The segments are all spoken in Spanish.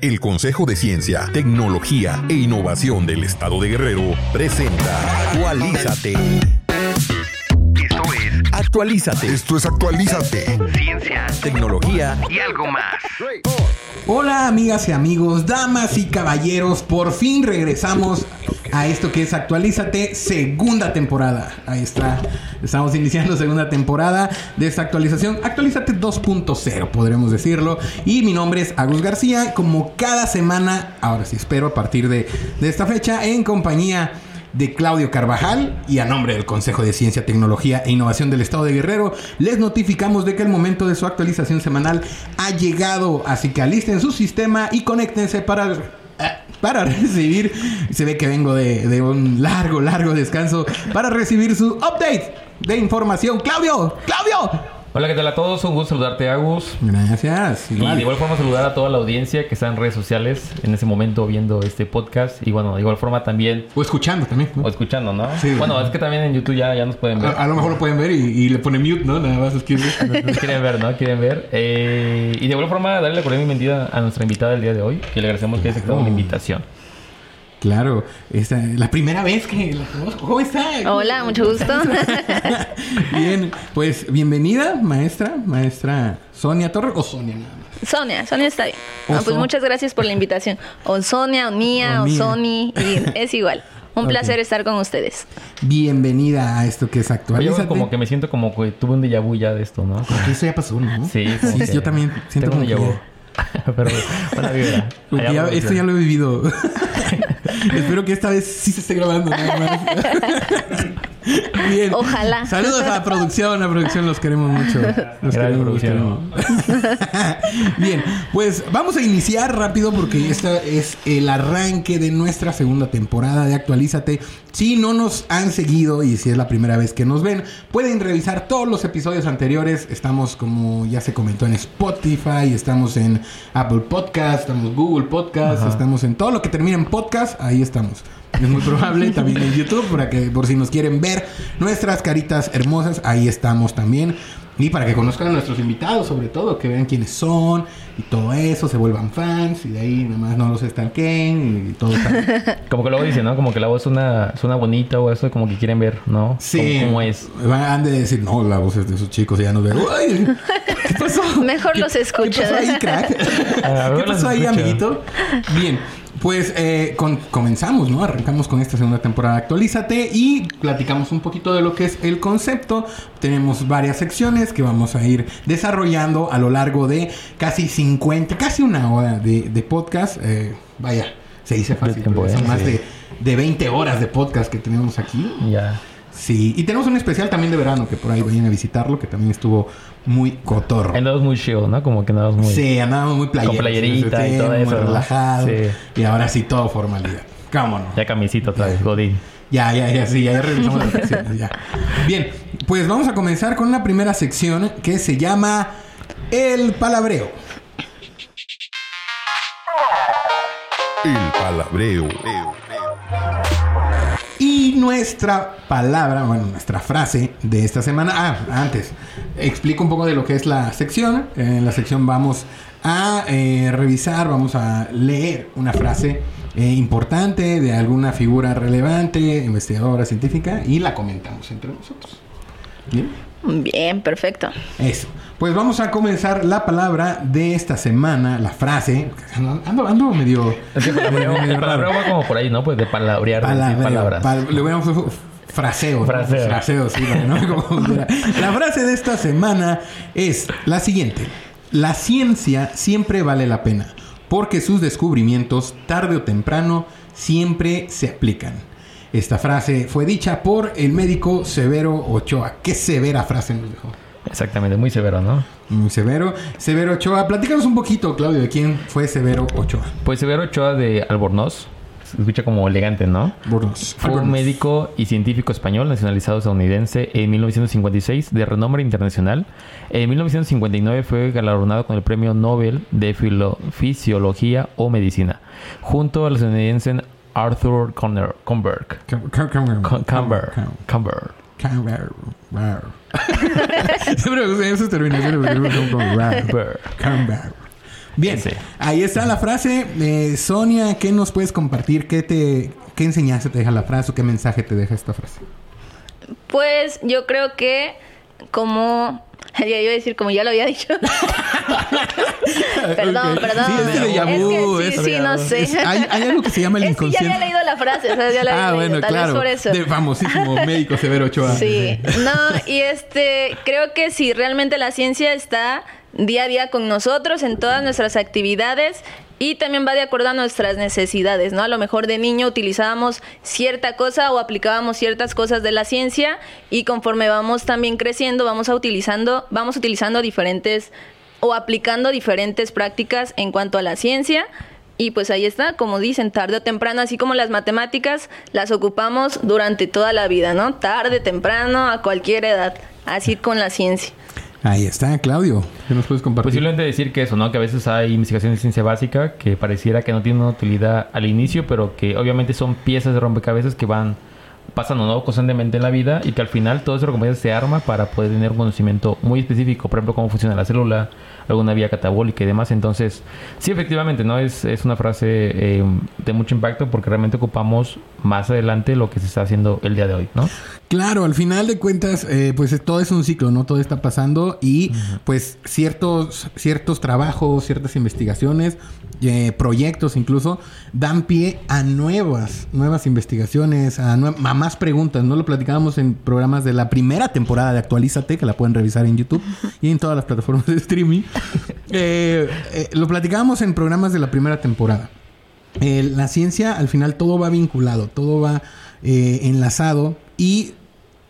El Consejo de Ciencia, Tecnología e Innovación del Estado de Guerrero presenta Actualízate. Esto es Actualízate. Esto es Actualízate. Ciencia, tecnología y algo más. Hola amigas y amigos, damas y caballeros, por fin regresamos a esto que es Actualízate, segunda temporada. Ahí está, estamos iniciando segunda temporada de esta actualización. Actualízate 2.0, podremos decirlo. Y mi nombre es Agus García, como cada semana, ahora sí espero a partir de, de esta fecha, en compañía de Claudio Carvajal y a nombre del Consejo de Ciencia, Tecnología e Innovación del Estado de Guerrero, les notificamos de que el momento de su actualización semanal ha llegado, así que alisten su sistema y conéctense para para recibir, se ve que vengo de, de un largo, largo descanso, para recibir su update de información. Claudio, Claudio. Hola, ¿qué tal a todos? Un gusto saludarte, Agus. Gracias. Y de igual forma saludar a toda la audiencia que está en redes sociales en ese momento viendo este podcast. Y bueno, de igual forma también... O escuchando también. ¿no? O escuchando, ¿no? Sí. Bueno, es que también en YouTube ya, ya nos pueden ver. A, a lo mejor lo pueden ver y, y le pone mute, ¿no? Nada más que... Nos quieren ver, ¿no? Quieren ver. Eh, y de igual forma, darle la cordial bienvenida a nuestra invitada del día de hoy. Que le agradecemos que haya aceptado la invitación. Claro, esta, la primera vez que la conozco. ¿Cómo está? Hola, mucho gusto. Bien, pues bienvenida, maestra, maestra Sonia Torres o Sonia nada más. Sonia, Sonia está bien. O Ah, pues muchas gracias por la invitación. O Sonia, o Nia, O o, Nia. Sony, y es igual. Un placer estar con ustedes. Bienvenida a esto que es Oye, Actualízate. como que me siento como que tuve un déjà vu ya de esto, ¿no? Porque eso ya pasó, ¿no? Sí, que yo también siento tengo como un déjà vu. que... Pero buena vibra. Ya- esto ya lo he vivido. Espero que esta vez sí se esté grabando. Bien. Ojalá. Saludos a la producción, a la producción los queremos mucho. Los queremos, los producción. queremos. Bien, pues vamos a iniciar rápido porque este es el arranque de nuestra segunda temporada de Actualízate. Si no nos han seguido y si es la primera vez que nos ven, pueden revisar todos los episodios anteriores. Estamos, como ya se comentó, en Spotify, estamos en Apple Podcast, estamos en Google Podcast, estamos en todo lo que termina en podcast, ahí estamos. Es muy probable también en YouTube para que por si nos quieren ver nuestras caritas hermosas, ahí estamos también. Y para que conozcan a nuestros invitados, sobre todo, que vean quiénes son y todo eso, se vuelvan fans y de ahí nada más no los stalkeen y todo está. Como que luego dicen, ¿no? Como que la voz suena, suena bonita o eso, como que quieren ver, ¿no? Sí. ¿Cómo, cómo es? Van han de decir, no, la voz es de esos chicos y ya nos ven. ¡Uy! ¿Qué pasó? Mejor ¿Qué- los escucho. ¿Qué pasó ahí, crack? Ah, ¿Qué pasó ahí, escucho. amiguito? Bien, pues eh, con- comenzamos, ¿no? Arrancamos con esta segunda temporada Actualízate y platicamos un poquito de lo que es el concepto. Tenemos varias secciones que vamos a ir desarrollando a lo largo de casi 50, casi una hora de, de podcast. Eh, vaya, se dice fácil, tiempo, son ¿eh? más Sí. de, de 20 horas de podcast que tenemos aquí. Ya. Sí, y tenemos un especial también de verano que por ahí vayan a visitarlo, que también estuvo muy cotorro. Andábamos muy chill, ¿no? Como que andábamos muy... Sí, andábamos muy playeros. Con playerita y todo eso, ¿no? relajado. Sí. Y ahora sí, todo formalidad. ¿Cómo no? Ya camisita otra vez, Godín. Ya, ya, ya, sí, ya, ya revisamos las secciones, ya. Bien, pues vamos a comenzar con la primera sección que se llama El Palabreo. El Palabreo. Nuestra palabra, bueno, nuestra frase de esta semana. Ah, antes, explico un poco de lo que es la sección. En la sección vamos a eh, revisar, vamos a leer una frase eh, importante de alguna figura relevante, investigadora científica, y la comentamos entre nosotros. Bien. Bien, perfecto. Eso. Pues vamos a comenzar la palabra de esta semana, la frase. Ando, ando, medio. Es que palabreo, medio palabreo va como por ahí, ¿no? Pues de palabrear, Palabreo, palabras. pal- le hubiéramos puesto fraseo. ¿no? Fraseo. Fraseo, sí, no. La frase de esta semana es la siguiente. La ciencia siempre vale la pena, porque sus descubrimientos, tarde o temprano, siempre se aplican. Esta frase fue dicha por el médico Severo Ochoa. Qué severa frase nos dejó. Exactamente, muy severo, ¿no? Muy severo. Severo Ochoa. Platícanos un poquito, Claudio, de quién fue Severo Ochoa. Pues Severo Ochoa de Albornoz. Se escucha como elegante, ¿no? Burnos. Fue un médico y científico español nacionalizado estadounidense en 1956 de renombre internacional. En 1959 fue galardonado con el Premio Nobel de Fisiología o Medicina, junto al estadounidense Arthur Conner- Comberg. Cam- Cam- Cam- Con- Camber. Cam- Camber. Camber. Rar. Siempre. Camber. Camber. Bien, Ese. ahí está la frase. Eh, Sonia, ¿qué nos puedes compartir? ¿Qué te qué enseñanza te deja la frase o qué mensaje te deja esta frase? Pues yo creo que como... Ya iba a decir como ya lo había dicho. perdón, Ok. perdón. Sí, es vu, Es que es- sí, sí, no sé. Es- hay, hay algo que se llama el Es que ya inconsciente. había leído la frase, o sea, ya la había ah, leído, bueno, tal claro. vez por eso. De famosísimo médico Severo Ochoa. Sí, no, y este, creo que si realmente la ciencia está día a día con nosotros en todas nuestras actividades y también va de acuerdo a nuestras necesidades, ¿no? A lo mejor de niño utilizábamos cierta cosa o aplicábamos ciertas cosas de la ciencia y conforme vamos también creciendo, vamos a utilizando, vamos utilizando diferentes o aplicando diferentes prácticas en cuanto a la ciencia. Y pues ahí está, como dicen, tarde o temprano, así como las matemáticas, las ocupamos durante toda la vida, ¿no? Tarde, temprano, a cualquier edad. Así con la ciencia. Ahí está, Claudio. ¿Qué nos puedes compartir? Posiblemente decir que eso, ¿no? Que a veces hay investigaciones de ciencia básica que pareciera que no tienen una utilidad al inicio, pero que obviamente son piezas de rompecabezas que van pasando ¿no? constantemente en la vida y que al final todo ese rompecabezas se arma para poder tener un conocimiento muy específico, por ejemplo, cómo funciona la célula, alguna vía catabólica y demás. Entonces, sí, efectivamente, ¿no? Es, es una frase eh, de mucho impacto porque realmente ocupamos más adelante lo que se está haciendo el día de hoy, ¿no? Claro, al final de cuentas, eh, pues es- todo es un ciclo, ¿no? Todo está pasando y pues ciertos, ciertos trabajos, ciertas investigaciones, eh, proyectos incluso, dan pie a nuevas, nuevas investigaciones, a, nue- a más preguntas, ¿no? Lo platicábamos en programas de la primera temporada de Actualízate, que la pueden revisar en YouTube y en todas las plataformas de streaming. Eh, eh, lo platicábamos en programas de la primera temporada. La ciencia, al final, todo va vinculado, todo va enlazado y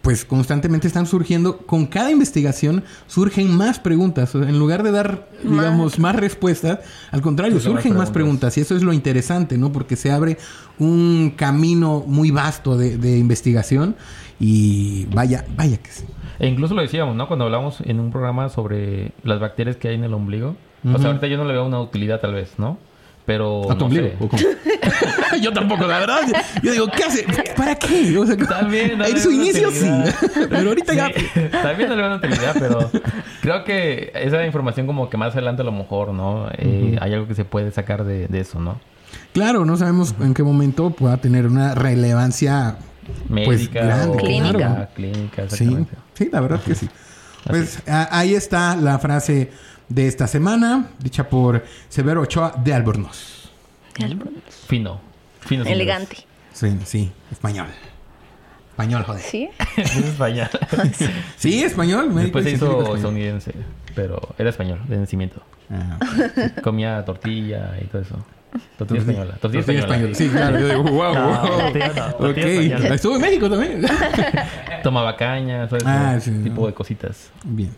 pues constantemente están surgiendo, con cada investigación surgen más preguntas. O en lugar de dar, digamos, más respuestas, al contrario, Surgen más surgen más preguntas. preguntas. Y eso es lo interesante, ¿no? Porque se abre un camino muy vasto de, de investigación y vaya, vaya que sí. E incluso lo decíamos, ¿no? Cuando hablamos en un programa sobre las bacterias que hay en el ombligo. O Ujú. sea, ahorita yo no le veo una utilidad tal vez, ¿no? Pero... ¿A tu no ombligo? sé. ¿O cómo? Yo tampoco, la verdad. Yo digo, ¿qué hace? ¿Para qué? O sea, También, no le en su inicio sí. Pero ahorita ya. Sí, también no le una utilidad, pero creo que esa información como que más adelante a lo mejor, ¿no? Eh, Hay algo que se puede sacar de, de eso, ¿no? Claro, no sabemos en qué momento pueda tener una relevancia Pues, Médica grande, o Clínica. claro. clínica, Sí, sí, la verdad que sí. Pues ahí está la frase de esta semana, dicha por Severo Ochoa de Albornoz. Fino. Fino. señores. Elegante. Sí, sí, español. Español, joder. ¿Sí? Es español. Sí, español. médico Después se hizo estadounidense, pero era español de nacimiento. Ah, Comía tortilla y todo eso. Tortilla española. Tortilla, tortilla española. española. Sí, claro. Yo digo, wow, No, wow. tortilla no, tortilla ok. española. Estuve en México también. Tomaba caña, todo ese Ah, sí, tipo no. de cositas. Bien.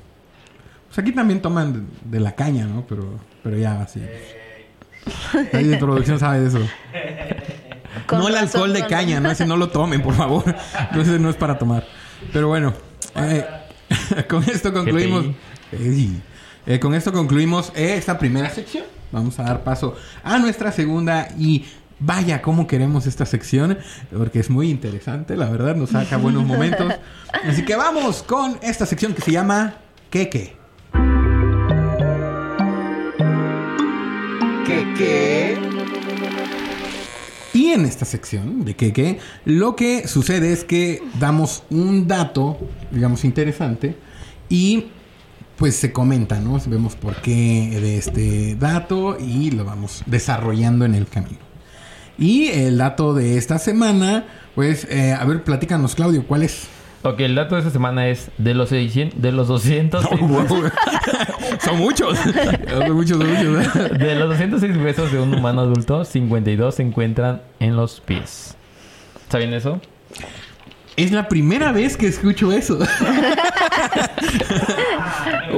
Pues aquí también toman de, de la caña, ¿no? Pero, pero ya así. Ahí de producción sabe de eso. Con no el alcohol de caña, ¿no? Ese no lo tomen, por favor. Entonces no es para tomar. Pero bueno, eh, con esto concluimos. Eh, con esto concluimos esta primera sección. Vamos a dar paso a nuestra segunda y vaya cómo queremos esta sección porque es muy interesante, la verdad, nos saca buenos momentos. Así que vamos con esta sección que se llama ¿Qué qué? ¿Qué qué? Y en esta sección de que, que lo que sucede es que damos un dato, digamos, interesante y pues se comenta, ¿no? Vemos por qué de este dato y lo vamos desarrollando en el camino. Y el dato de esta semana, pues, eh, a ver, platícanos, Claudio, ¿cuál es? Ok, el dato de esta semana es de los 600, de los 200, son muchos. son muchos, son muchos. de los 206 huesos de un humano adulto, 52 se encuentran en los pies. ¿Saben eso? Es la primera vez que escucho eso. ¡Wow!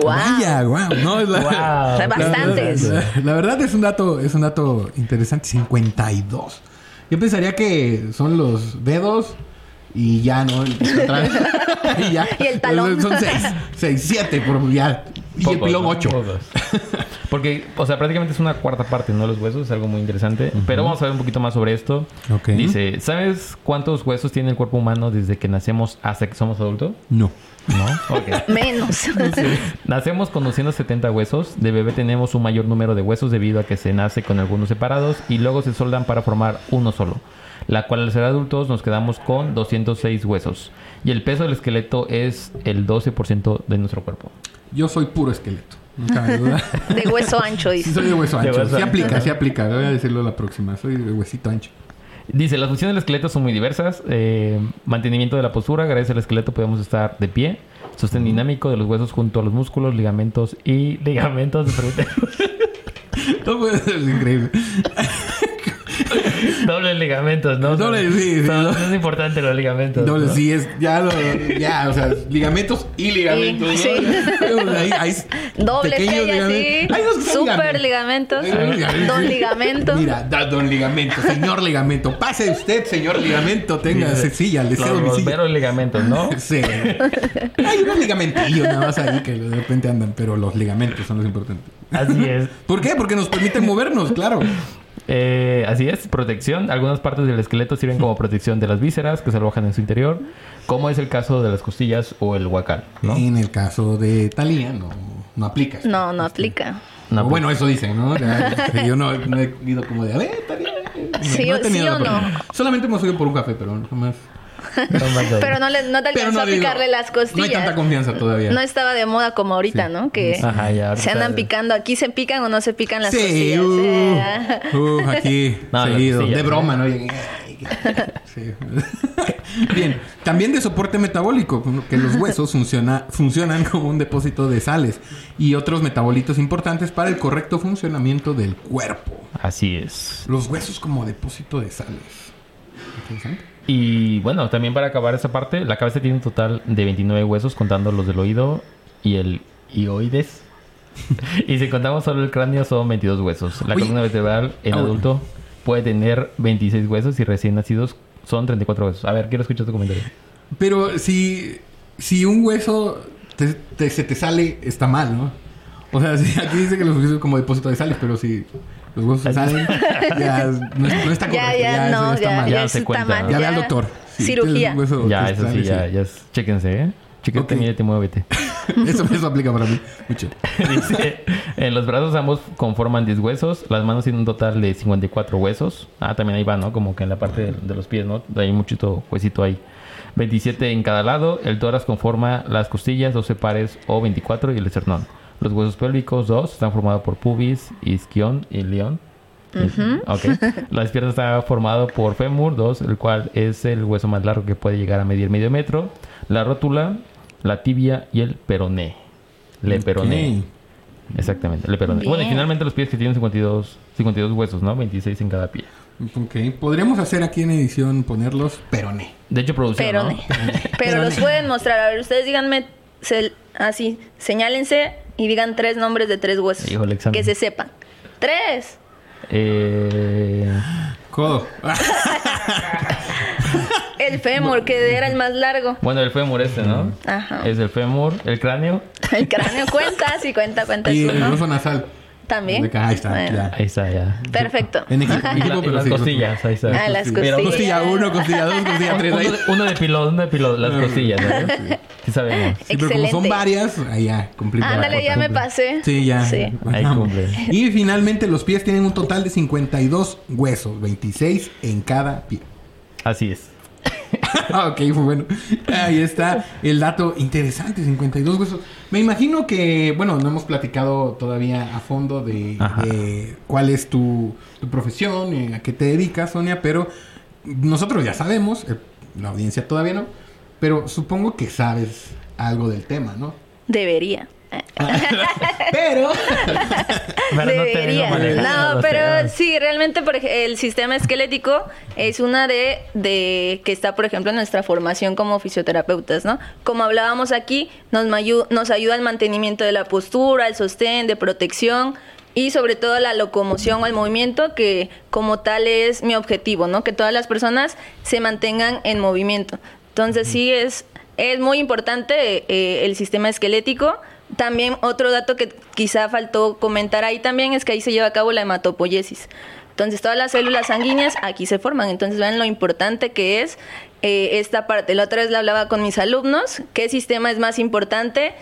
Vaya, wow. No, es la, Wow. Hay bastantes. La, la- la verdad es un dato, es un dato interesante. 52. Yo pensaría que son los dedos y ya, ¿no? El- atrás. y ya. Y el talón. Son 6. 6, 7 por ya. Y el pilón ¿no? 8. Pocos. Porque, o sea, prácticamente es una cuarta parte, ¿no? Los huesos es algo muy interesante. Pero vamos a ver un poquito más sobre esto. Dice, ¿sabes cuántos huesos tiene el cuerpo humano desde que nacemos hasta que somos adultos? No. No. Menos. Nacemos con 270 huesos. De bebé tenemos un mayor número de huesos debido a que se nace con algunos separados y luego se soldan para formar uno solo. La cual al ser adultos nos quedamos con 206 huesos. Y el peso del esqueleto es el 12% de nuestro cuerpo. Yo soy puro esqueleto. No cabe duda. De hueso ancho, Sí, dice. soy de hueso De ancho. hueso sí ancho. aplica, sí aplica. Voy a decirlo la próxima. Soy de huesito ancho. Dice, las funciones del esqueleto son muy diversas. Eh, mantenimiento de la postura. Gracias al esqueleto podemos estar de pie. Sostén dinámico de los huesos junto a los músculos, ligamentos y ligamentos. Todo puede ser increíble. Dobles ligamentos, ¿no? Doble, sí, sí, doble. Es importante los ligamentos. Doble, ¿no? sí, es ya, lo, ya, o sea, ligamentos y ligamentos. ¿no? sí. Ahí- hay Doble pequeños estrella, sí. Hay son Super ligamentos. Ligamentos. Don ligamento. Mira, da- don ligamento, señor ligamento. Pase usted, señor ligamento. Tenga Dice, silla, le cedo mi Los silla. veros ligamentos, ¿no? Sí. Hay unos ligamentillos nada más ahí que de repente andan, pero los ligamentos son los importantes. Así es. ¿Por qué? Porque nos permiten movernos, claro. Eh, así es, protección. Algunas partes del esqueleto sirven como protección de las vísceras que se alojan en su interior, como es el caso de las costillas o el huacal, ¿no? En el caso de Talía, no, no aplica. No, no aplica. No, bueno, eso dicen, ¿no? Que yo no, no he ido como de, a ver, Talía. No, Sí no he sí o no. Solamente hemos ido por un café, pero no más. Pero no, le, no te alcanzó no a digo, picarle las No hay costillas. tanta confianza todavía. No estaba de moda como ahorita, Sí. ¿no? Que Ajá, ya, ahorita- se andan picando. Aquí se pican o no se pican las sí, costillas. uh, Eh. uh, aquí, No, las seguido. costillas, de broma, ¿no? Bien, también de soporte metabólico, que los huesos funciona, funcionan como un depósito de sales y otros metabolitos importantes para el correcto funcionamiento del cuerpo. Así es. Los huesos como depósito de sales. Interesante. Y bueno, también para acabar esa parte, la cabeza tiene un total de 29 huesos contando los del oído y el ioides. y si contamos solo el cráneo son 22 huesos. La columna vertebral en Ah, adulto puede tener 26 huesos y recién nacidos son 34 huesos. A ver, quiero escuchar tu comentario. Pero si, si un hueso te- te- se te sale, está mal, ¿no? O sea, si aquí dice que los huesos son como depósito de sales, pero si los huesos se salen, ya no, no está correcto. Ya, ya, eso no, está ya, mal. Ya ya se está cuenta. Ya ve ya. al doctor. Cirugía. hueso Ya, eso sale, sí, ya, ya es, chéquense, ¿eh? Chéquete, Ok. mírate, muévete. Eso, eso aplica para mí mucho. Dice, en los brazos ambos conforman 10 huesos, las manos tienen un total de 54 huesos. Ah, también ahí va, ¿no? Como que en la parte de, de los pies, ¿no? Hay muchito huesito ahí. 27 en cada lado, el tórax conforma las costillas, 12 pares o 24 y el esternón. Los huesos pélvicos, dos, están formados por pubis, isquión y león. Ok. La piernas está formado por fémur, dos, el cual es el hueso más largo que puede llegar a medir medio metro. La rótula, la tibia y el peroné. Le peroné. Exactamente, le peroné. Bien. Bueno, y finalmente los pies que tienen 52, 52 huesos, ¿no? 26 en cada pie. Ok. Podríamos hacer aquí en edición ponerlos peroné. De hecho, producción, Pero, ¿no? ne- pero los pueden mostrar. A ver, ustedes díganme se- así, señálense y digan tres nombres de tres huesos. Que se sepan. Tres. Eh, Codo. El fémur, que era el más largo. bueno, el fémur este, ¿no? Ajá. Es el fémur, el cráneo. El cráneo cuenta, sí cuenta, cuenta. y el hueso nasal. También. Ahí está. Bueno. ya. Ahí está, ya. Perfecto. En equipo, Y, equipo, pero las sí, costillas, ahí está. Ah, las Pero- costillas. Costilla 1, costilla 2, costilla 3. Uno de, uno de pilón, uno de pilón, las costillas, ¿no? Sí sabemos. Sí, pero como son Excelente. varias, ahí ya cumplimos. Ándale, ya me pasé. Sí, ya. Sí. Ahí cumple. Y finalmente los pies tienen un total de 52 huesos, 26 en cada pie. Así es. Ah, ok, fue bueno. Ahí está el dato interesante, 52 huesos. Me imagino que, bueno, no hemos platicado todavía a fondo de, cuál es tu, tu profesión, eh, a qué te dedicas, Sonia, pero nosotros ya sabemos, eh, la audiencia todavía no, pero supongo que sabes algo del tema, ¿no? Debería. Pero... Pero no Debería. No, los pero temas. sí, realmente por el sistema esquelético es una de, de que está, por ejemplo, en nuestra formación como fisioterapeutas, ¿no? Como hablábamos aquí, nos, mayu- nos ayuda al mantenimiento de la postura, el sostén, de protección y sobre todo la locomoción o el movimiento, que como tal es mi objetivo, ¿no? Que todas las personas se mantengan en movimiento. Entonces sí es, es muy importante eh, el sistema esquelético también otro dato que quizá faltó comentar ahí también es que ahí se lleva a cabo la hematopoiesis. Entonces todas las células sanguíneas aquí se forman. Entonces vean lo importante que es eh, esta parte. La otra vez la hablaba con mis alumnos, qué sistema es más importante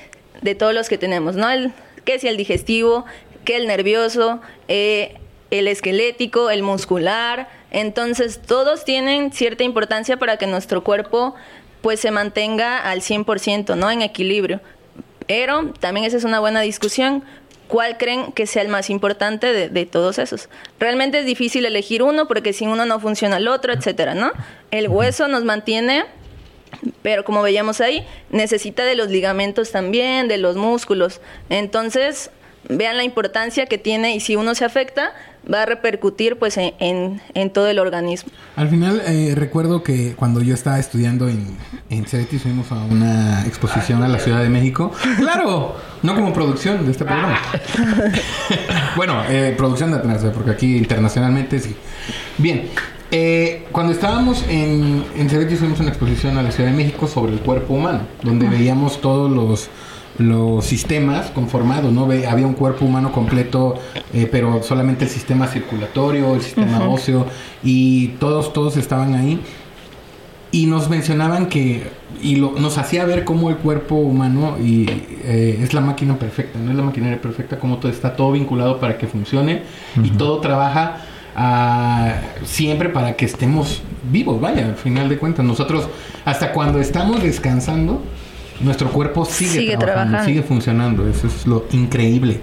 de todos los que tenemos, ¿no? El, ¿Qué es el digestivo? ¿Qué el nervioso? Eh, el esquelético, el muscular. Entonces todos tienen cierta importancia para que nuestro cuerpo pues se mantenga al 100%, ¿no? En equilibrio. Pero también esa es una buena discusión. ¿Cuál creen que sea el más importante de, todos esos? Realmente es difícil elegir uno porque sin uno no funciona el otro, etcétera, ¿no? El hueso nos mantiene, pero como veíamos ahí, necesita de los ligamentos también, de los músculos. Entonces, vean la importancia que tiene y si uno se afecta, va a repercutir pues en, en, todo el organismo. Al final eh, recuerdo que cuando yo estaba estudiando en, en Ceretis fuimos a una exposición a la Ciudad de México. Claro, no como producción de este programa. bueno, eh, producción de atrás, porque aquí internacionalmente sí. Bien, eh, cuando estábamos en, en Ceretis fuimos a una exposición a la Ciudad de México sobre el cuerpo humano, donde veíamos todos los los sistemas conformados, ¿no? había un cuerpo humano completo, eh, pero solamente el sistema circulatorio, el sistema óseo, y todos, todos estaban ahí. Y nos mencionaban que, y lo, nos hacía ver cómo el cuerpo humano y, eh, es la máquina perfecta, no es la maquinaria perfecta, como todo está todo vinculado para que funcione y todo trabaja ah, siempre para que estemos vivos, vaya, al final de cuentas. Nosotros, hasta cuando estamos descansando, nuestro cuerpo sigue, trabajando, sigue funcionando. Eso es lo increíble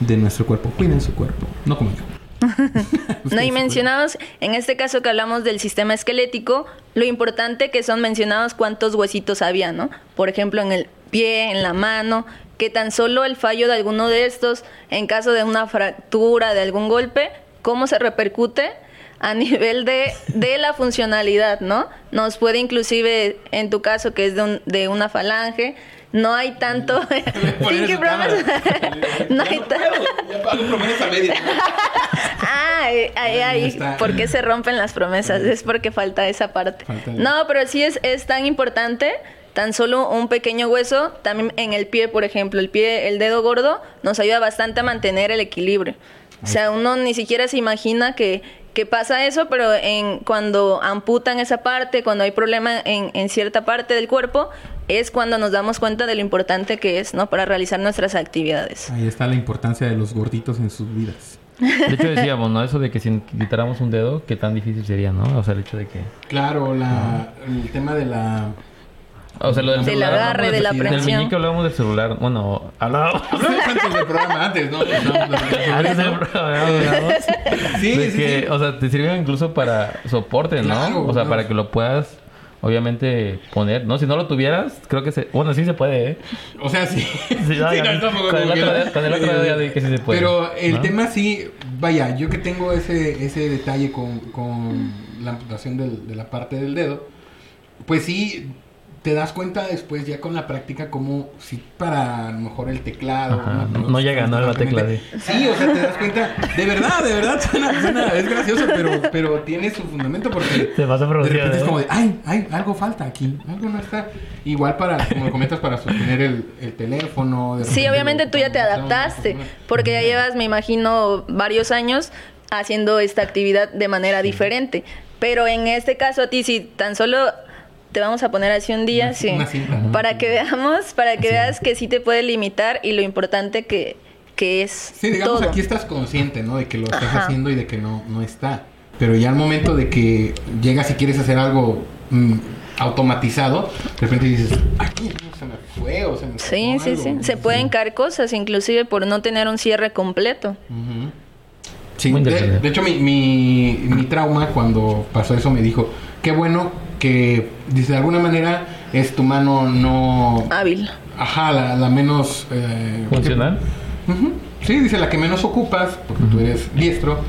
de nuestro cuerpo. Cuiden su cuerpo, no como yo. no, y mencionados, en este caso que hablamos del sistema esquelético, lo importante que son mencionados cuántos huesitos había, ¿no? Por ejemplo, en el pie, en la mano, que tan solo el fallo de alguno de estos, en caso de una fractura, de algún golpe, cómo se repercute a nivel de, de la funcionalidad, ¿no? Nos puede inclusive, en tu caso, que es de, un, de una falange, no hay tanto. Pinky Promise. no hay tanto. ah, ahí, ahí. ¿Por qué se rompen las promesas? Es porque falta esa parte. no, pero sí es, es tan importante. Tan solo un pequeño hueso, también en el pie, por ejemplo, el pie, el dedo gordo, nos ayuda bastante a mantener el equilibrio. O sea, uno ni siquiera se imagina que, que pasa eso, pero en cuando amputan esa parte, cuando hay problema en, en, cierta parte del cuerpo, es cuando nos damos cuenta de lo importante que es, ¿no? Para realizar nuestras actividades. Ahí está la importancia de los gorditos en sus vidas. De hecho decíamos, ¿no? Eso de que si quitáramos un dedo, qué tan difícil sería, ¿no? O sea, el hecho de que... Claro, la, el tema de la o sea, lo del, del agarre, de la presión. Del meñique hablamos del celular. Bueno, hablábamos. Antes del programa, antes, ¿no? Antes del programa Sí, sí, sí. O sea, te sirve incluso para soporte, ¿no? o sea, para que lo puedas obviamente poner, ¿no? Si no lo tuvieras, creo que se... Bueno, sí se puede, ¿eh? O sea, sí. sí, no, sí no, con, el otro, con el otro día dije que sí se puede. Pero el tema sí... Vaya, yo que tengo ese, ese detalle con, con la amputación del, de la parte del dedo, pues sí te das cuenta después ya con la práctica como si para a lo mejor el teclado no, llega no la tecla de sí o sea te das cuenta de verdad de verdad suena, es gracioso pero pero tiene su fundamento porque te vas a de repente es ¿eh? como de ay ay algo falta aquí algo no está igual para como lo comentas para sostener el, el teléfono sí obviamente tú ya te adaptaste porque ya llevas me imagino varios años haciendo esta actividad de manera diferente. Pero en este caso a ti si tan solo te vamos a poner así un día, sí, para que veamos, para que veas que sí te puede limitar y lo importante que, que es. Sí, digamos, aquí estás consciente, ¿no? De que lo estás haciendo y de que no, no está. Pero ya al momento de que llegas y quieres hacer algo mm, automatizado, de repente dices, aquí se me fue o se me Sí, sí, sí. Se pueden caer cosas, inclusive por no tener un cierre completo. Sí, de, de, hecho mi, mi, mi trauma cuando pasó eso me dijo, qué bueno que, dice, de alguna manera es tu mano no... Hábil. Ajá, la, menos... Eh, ¿Funcional? Sí, dice, la que menos ocupas, porque tú eres diestro.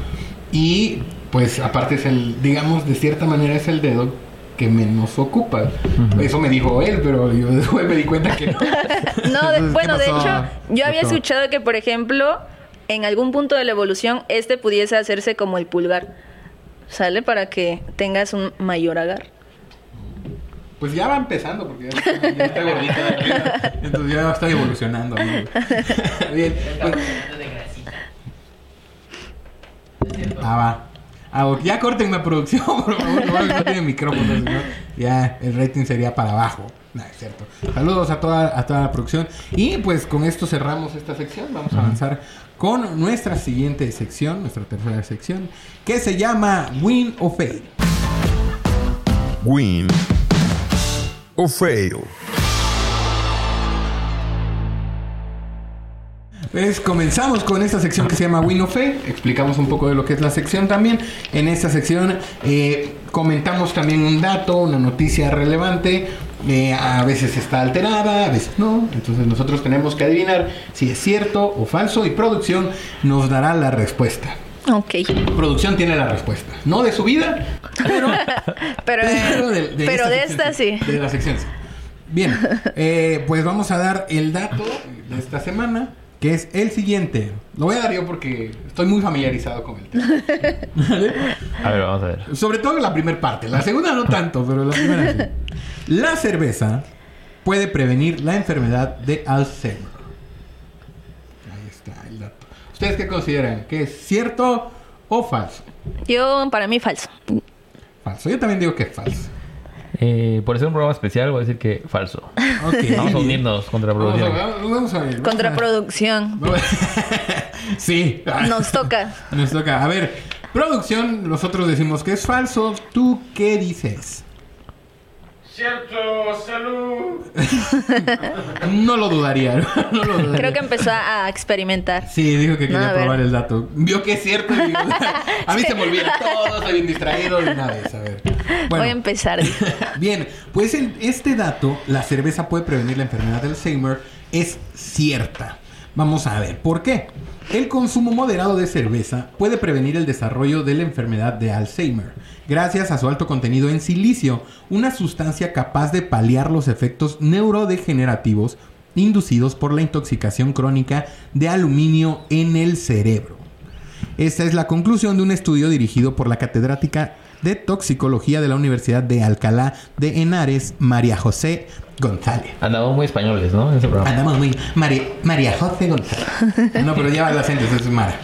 Y, pues, aparte es el, digamos, de cierta manera es el dedo que menos ocupa. Eso me dijo él, pero yo después me di cuenta que no. no, bueno, de hecho, yo había escuchado que, por ejemplo, en algún punto de la evolución, este pudiese hacerse como el pulgar. ¿Sale? Para que tengas un mayor agar. Pues ya va empezando porque ya, ya está gordita. Entonces ya está evolucionando. amigo. Bien. pues- Ah, va. Ah, ya corten la producción, por favor. No, no tiene micrófono, si no, ya el rating sería para abajo. No, es cierto. Saludos a toda, a toda la producción. Y pues con esto cerramos esta sección. Vamos a avanzar con nuestra siguiente sección, nuestra tercera sección, que se llama Win o Fail. Win o fail. Pues comenzamos con esta sección que se llama Win o Fail. Explicamos un poco de lo que es la sección también. En esta sección eh, comentamos también un dato, una noticia relevante. Eh, a veces está alterada, a veces no. Entonces nosotros tenemos que adivinar si es cierto o falso y producción nos dará la respuesta. Ok. Producción tiene la respuesta. No de su vida, pero, Pero, pero de, de pero esta de sección esta sí. De la sección sí. Bien, eh, pues vamos a dar el dato de esta semana, que es el siguiente. Lo voy a dar yo porque estoy muy familiarizado con el tema. ¿Vale? A ver, vamos a ver. Sobre todo la primera parte. La segunda no tanto, pero la primera sí. La cerveza puede prevenir la enfermedad de Alzheimer. Ahí está el dato. ¿Ustedes qué consideran? ¿Que es cierto o falso? Yo, para mí, falso. Falso. Yo también digo que es falso. Eh, por ser un programa especial, voy a decir que falso. Ok. Vamos a unirnos contra la Vamos a, producción. ver, vamos a ver. vamos a- Contraproducción. sí. Nos toca. Nos toca. A ver, producción, nosotros decimos que es falso. ¿Tú qué dices? Cierto, salud. No lo dudaría. No lo dudaría. Creo que empezó a experimentar. Sí, dijo que quería probar el dato. Vio que es cierto. y digo, a mí se me olvida todo, soy bien distraído de una vez. A ver. Bueno, Voy a empezar. bien, pues el- este dato, la cerveza puede prevenir la enfermedad del Alzheimer, es cierta. Vamos a ver, ¿por qué? El consumo moderado de cerveza puede prevenir el desarrollo de la enfermedad de Alzheimer, gracias a su alto contenido en silicio, una sustancia capaz de paliar los efectos neurodegenerativos inducidos por la intoxicación crónica de aluminio en el cerebro. Esta es la conclusión de un estudio dirigido por la catedrática de toxicología de la Universidad de Alcalá de Henares, María José González. Andamos muy españoles, ¿no? En ese programa. Andamos muy. María, María José González. No, pero lleva el acento, eso es Mara.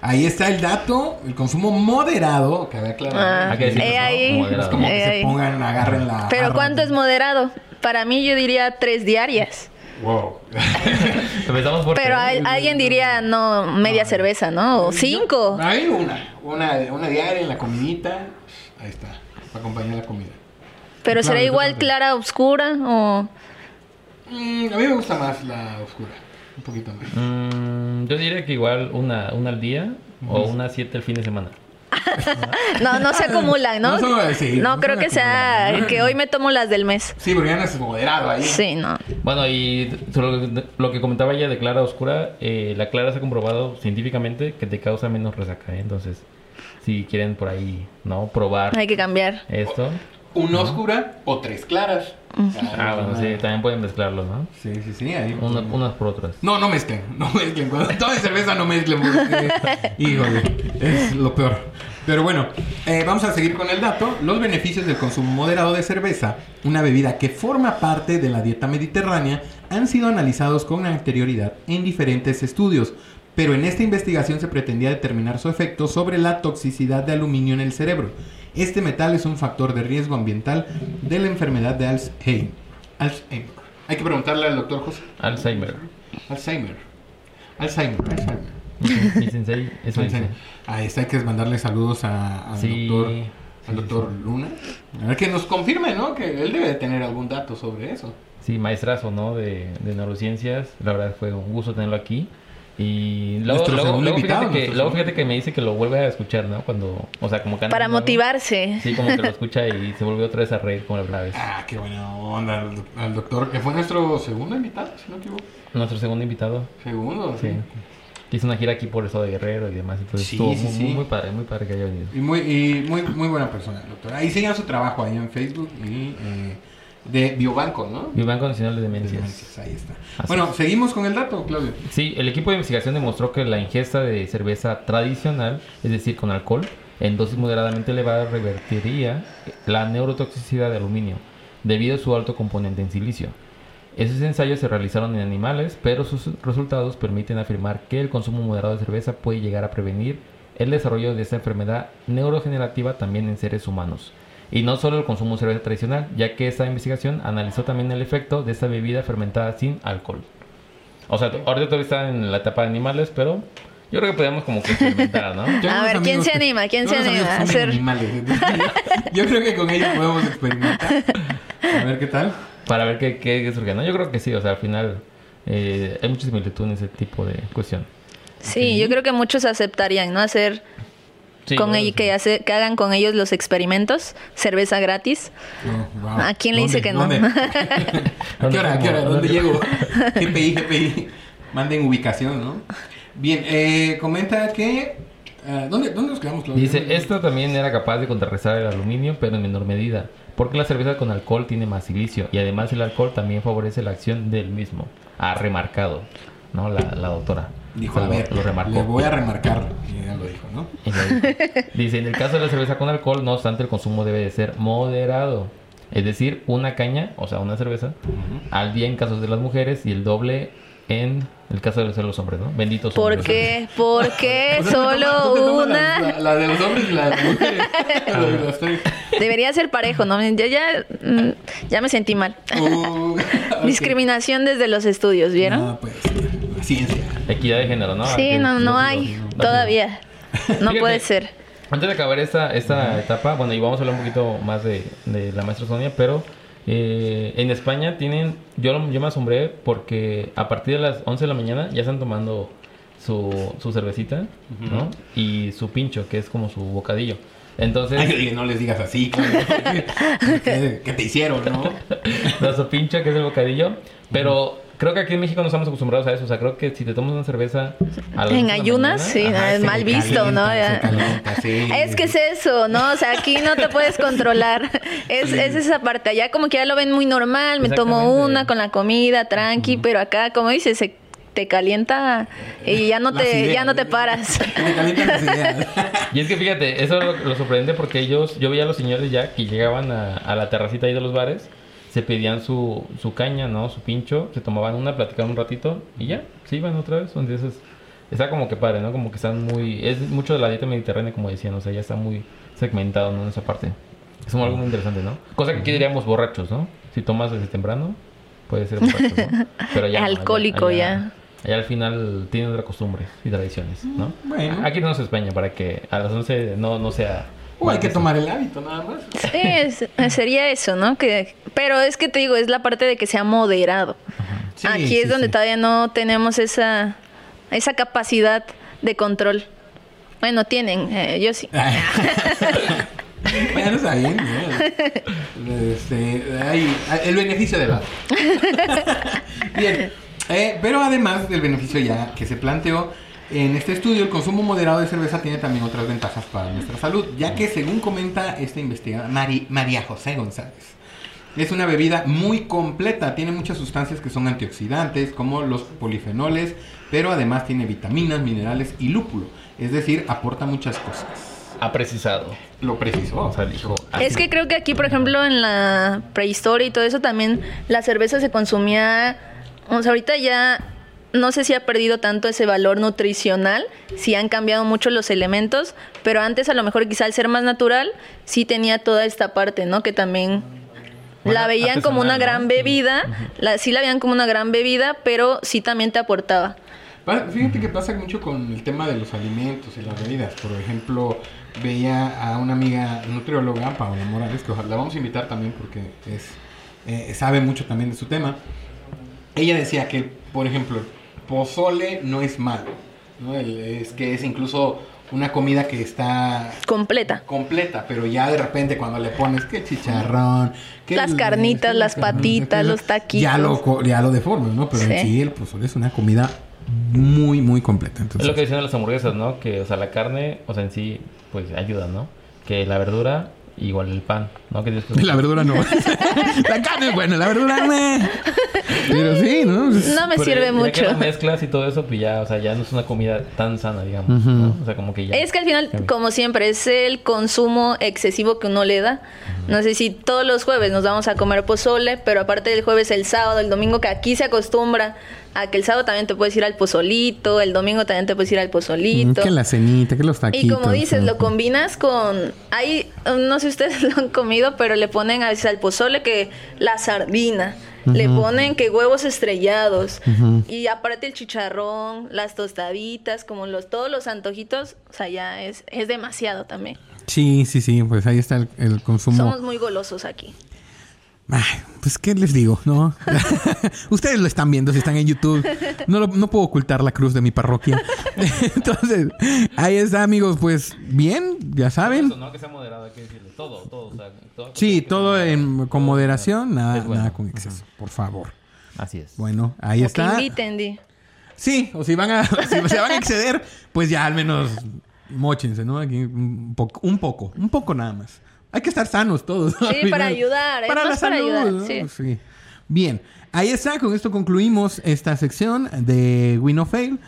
Ahí está el dato, el consumo moderado, que había. Ah, Hay que decirlo, eh, ¿no? ahí. es Moderado. como eh, que se ahí. pongan, agarren la. Pero. ¿cuánto es moderado? Para mí yo diría tres diarias. Wow. Empezamos por... Pero hay- alguien diría, no, media cerveza, ¿no? O cinco. Hay una, una, una diaria en la comidita. Ahí está, para acompañar la comida. Pero Claro, será igual clara, oscura o... Mm, a mí me gusta más la oscura. Un poquito más. Mm, yo diría que igual una, una al día o una siete el fin de semana. No, no se acumulan, ¿no? No son- sí, no no creo que sea que hoy me tomo las del mes. Sí, porque ya no es moderado ahí. Sí, no. Bueno, y lo, lo que comentaba ella de clara oscura, eh, la clara se ha comprobado científicamente que te causa menos resaca. ¿eh? Entonces, si quieren por ahí, ¿no? Probar Hay que cambiar. esto. Una oscura o tres claras. Ah, bueno, sí, también pueden mezclarlo, ¿no? Sí, sí, sí. Ahí. Una- unas por otras. No, no mezclen. No mezclen. Cuando tomen cerveza, no mezclen. Porque, híjole, es lo peor. Pero bueno, eh, vamos a seguir con el dato. Los beneficios del consumo moderado de cerveza, una bebida que forma parte de la dieta mediterránea, han sido analizados con anterioridad en diferentes estudios. Pero en esta investigación se pretendía determinar su efecto sobre la toxicidad de aluminio en el cerebro. Este metal es un factor de riesgo ambiental de la enfermedad de Alzheimer. Alzheimer. Hay que preguntarle al doctor José. Alzheimer. Alzheimer. Alzheimer. Alzheimer. Alzheimer. Ahí está, hay que mandarle saludos a- al Sí, doctor, sí, al doctor Luna. A ver que nos confirme, ¿no? Que él debe de tener algún dato sobre eso. Sí, maestrazo, ¿no? De, de neurociencias. La verdad fue un gusto tenerlo aquí. Y luego, Nuestro luego, invitado, fíjate, que, luego fíjate que me dice que lo vuelve a escuchar, ¿no? Cuando, o sea, como que Para motivarse. Sí, como que lo escucha y se volvió otra vez a reír como la vez. Ah, qué buena onda al, al doctor, que fue nuestro segundo invitado, si no me equivoco. Nuestro segundo invitado. Segundo, sí. Sí. Hizo una gira aquí por estado de Guerrero y demás. Entonces Sí, estuvo sí, muy, sí. muy, muy padre, muy padre que haya venido. Y muy, y muy, muy buena persona, doctor. Ahí sigan su trabajo ahí en Facebook y eh, de Biobanco, ¿no? Mi Banco Nacional de De Demencias. demencias, Ahí está. Así bueno, seguimos con el dato, Claudio. Sí, el equipo de investigación demostró que la ingesta de cerveza tradicional, es decir, con alcohol, en dosis moderadamente elevada revertiría la neurotoxicidad de aluminio debido a su alto componente en silicio. Esos ensayos se realizaron en animales, pero sus resultados permiten afirmar que el consumo moderado de cerveza puede llegar a prevenir el desarrollo de esta enfermedad neurogenerativa también en seres humanos. Y no solo el consumo de cerveza tradicional, ya que esta investigación analizó también el efecto de esta bebida fermentada sin alcohol. O sea, ahorita todavía está en la etapa de animales, pero yo creo que podríamos como que experimentar, ¿no? a ver, ¿quién se anima? ¿Quién se anima a hacer? Animales. Yo creo que con ellos podemos experimentar. A ver qué tal. Para ver qué, qué, surge, ¿no? Yo creo que sí, o sea, al final eh, hay mucha similitud en ese tipo de cuestión. Sí, yo creo que muchos aceptarían, ¿no? Hacer con ellos, que, hace, que hagan con ellos los experimentos, cerveza gratis. Oh, ¿A quién le dice que no? ¿A qué hora? ¿A qué hora? ¿Dónde llego? GPI, GPI. Manden ubicación, ¿no? Bien, eh, comenta que... Uh, ¿dónde, ¿Dónde nos quedamos, Claudio? Dice, esto también era capaz de contrarrestar el aluminio, pero en menor medida. Porque la cerveza con alcohol tiene más silicio y además el alcohol también favorece la acción del mismo. Ha remarcado, ¿no? La, la doctora. Dijo, a ver, lo remarcó. le voy a remarcar. Y ya lo dijo, ¿no? Dice, en el caso de la cerveza con alcohol, no obstante, el consumo debe de ser moderado. Es decir, una caña, o sea, una cerveza, al día en casos de las mujeres y el doble en el caso de los hombres, ¿no? Benditos ¿Por hombres. qué? ¿Por qué solo una? La, de los hombres y la de las mujeres. Debería ser parejo, ¿no? Yo ya, mm, ya me sentí mal. Uh, Discriminación desde los estudios, ¿vieron? No, pues, ciencia. Equidad de género, ¿no? Sí, no, no hay todavía. No puede ser. Antes de acabar esta, esta etapa, bueno, y vamos a hablar un poquito más de, de la maestra Sonia, pero eh, en España tienen, yo, yo me asombré porque a partir de las 11 de la mañana ya están tomando su, su cervecita, ¿no? Y su pincho, que es como su bocadillo. Entonces... Ay, no les digas así, ¿Qué, te hicieron, no? no, su pincho, que es el bocadillo. Pero creo que aquí en México no estamos acostumbrados a eso. O sea, creo que si te tomas una cerveza en ayunas, sí, es mal visto, ¿no? Es que es eso, ¿no? O sea, aquí no te puedes controlar. Es, es esa parte. Allá como que ya lo ven muy normal. Me tomo una con la comida, tranqui. Pero acá, como dices, se te calienta y ya no te ya no te paras. y es que fíjate, eso lo, sorprende porque ellos, yo veía a los señores ya que llegaban a, a la terracita ahí de los bares se pedían su, su caña, ¿no? Su pincho, se tomaban una, platicaban un ratito y ya, se iban otra vez. Entonces, está como que padre, ¿no? Como que están muy... Es mucho de la dieta mediterránea, como decían, o sea, ya está muy segmentado, ¿no? En esa parte. Es algo muy interesante, ¿no? Cosa que aquí diríamos borrachos, ¿no? Si tomas desde temprano, puede ser borracho, ¿no? Pero ya... Alcohólico ya. Allá al final tienen otras costumbres y tradiciones, ¿no? Bueno. Aquí no es España para que a las 11 no, no sea o hay que tomar el hábito nada más. Sí, sería eso, ¿no? Que, pero es que te digo, es la parte de que sea moderado. Aquí es donde todavía no tenemos esa, esa capacidad de control. Bueno, tienen, eh, yo sí. bueno, está bien. Este, el beneficio de la. bien. Eh, pero además del beneficio ya que se planteó, en este estudio, el consumo moderado de cerveza tiene también otras ventajas para nuestra salud, ya que según comenta esta investigadora María José González, es una bebida muy completa, tiene muchas sustancias que son antioxidantes, como los polifenoles, pero además tiene vitaminas, minerales y lúpulo, es decir, aporta muchas cosas. Ha precisado. Lo precisó. O sea, dijo. Es que creo que aquí, por ejemplo, en la prehistoria y todo eso, también la cerveza se consumía. O sea, ahorita ya no sé si ha perdido tanto ese valor nutricional, si han cambiado mucho los elementos, pero antes a lo mejor quizá al ser más natural, sí tenía toda esta parte, ¿no? Que también la veían como una gran bebida, la, sí la veían como una gran bebida, pero sí también te aportaba. Fíjate que pasa mucho con el tema de los alimentos y las bebidas. Por ejemplo, veía a una amiga nutrióloga, Paola Morales, que la vamos a invitar también porque es eh, sabe mucho también de su tema. Ella decía que, por ejemplo, pozole no es malo. ¿no? Es que es incluso una comida que está completa. Completa, pero ya de repente cuando le pones que chicharrón, que las carnitas, las patitas, los taquitos. Ya lo, ya lo deformas, ¿no? Pero en sí el pozole es una comida muy, muy completa. Entonces, es lo que dicen las hamburguesas, ¿no? Que, o sea, la carne, o sea, en sí, pues ayuda, ¿no? Que la verdura igual el pan, ¿no? Que La verdura no. la carne es buena, la verdura no. Pero sí, ¿no? No me sirve mucho. Que mezclas y todo eso, pues ya, o sea, ya no es una comida tan sana, digamos. ¿no? O sea, como que ya. Es que al final, como siempre, es el consumo excesivo que uno le da. No sé si todos los jueves nos vamos a comer pozole, pero aparte del jueves, el sábado, el domingo, que aquí se acostumbra a que el sábado también te puedes ir al pozolito, el domingo también te puedes ir al pozolito. Que la cenita, que los taquitos. Y como dices, lo combinas con... Hay, no sé si ustedes lo han comido, pero le ponen a veces al pozole que la sardina. Le ponen que huevos estrellados. Y aparte el chicharrón, las tostaditas, como los todos los antojitos, o sea, ya es, es demasiado también. Sí, sí, sí, pues ahí está el, consumo. Somos muy golosos aquí. Ay, pues, ¿qué les digo? ¿No? Ustedes lo están viendo si están en YouTube. No, no puedo ocultar la cruz de mi parroquia. Entonces, ahí está, amigos. Pues, bien, ya saben. no que sea moderado, hay que decirle. Todo, todo. sí, todo en, con moderación, nada, nada con exceso, por favor. Así es. Bueno, ahí está. Que inviten, Sí, o si van a, si se van a exceder, pues ya al menos mochense, ¿no? Aquí un poco, un poco, un poco nada más. Hay que estar sanos todos. Sí, para ayudar. Para la salud. Ayudar, sí. Bien, ahí está. Con esto concluimos esta sección de Win of Fail.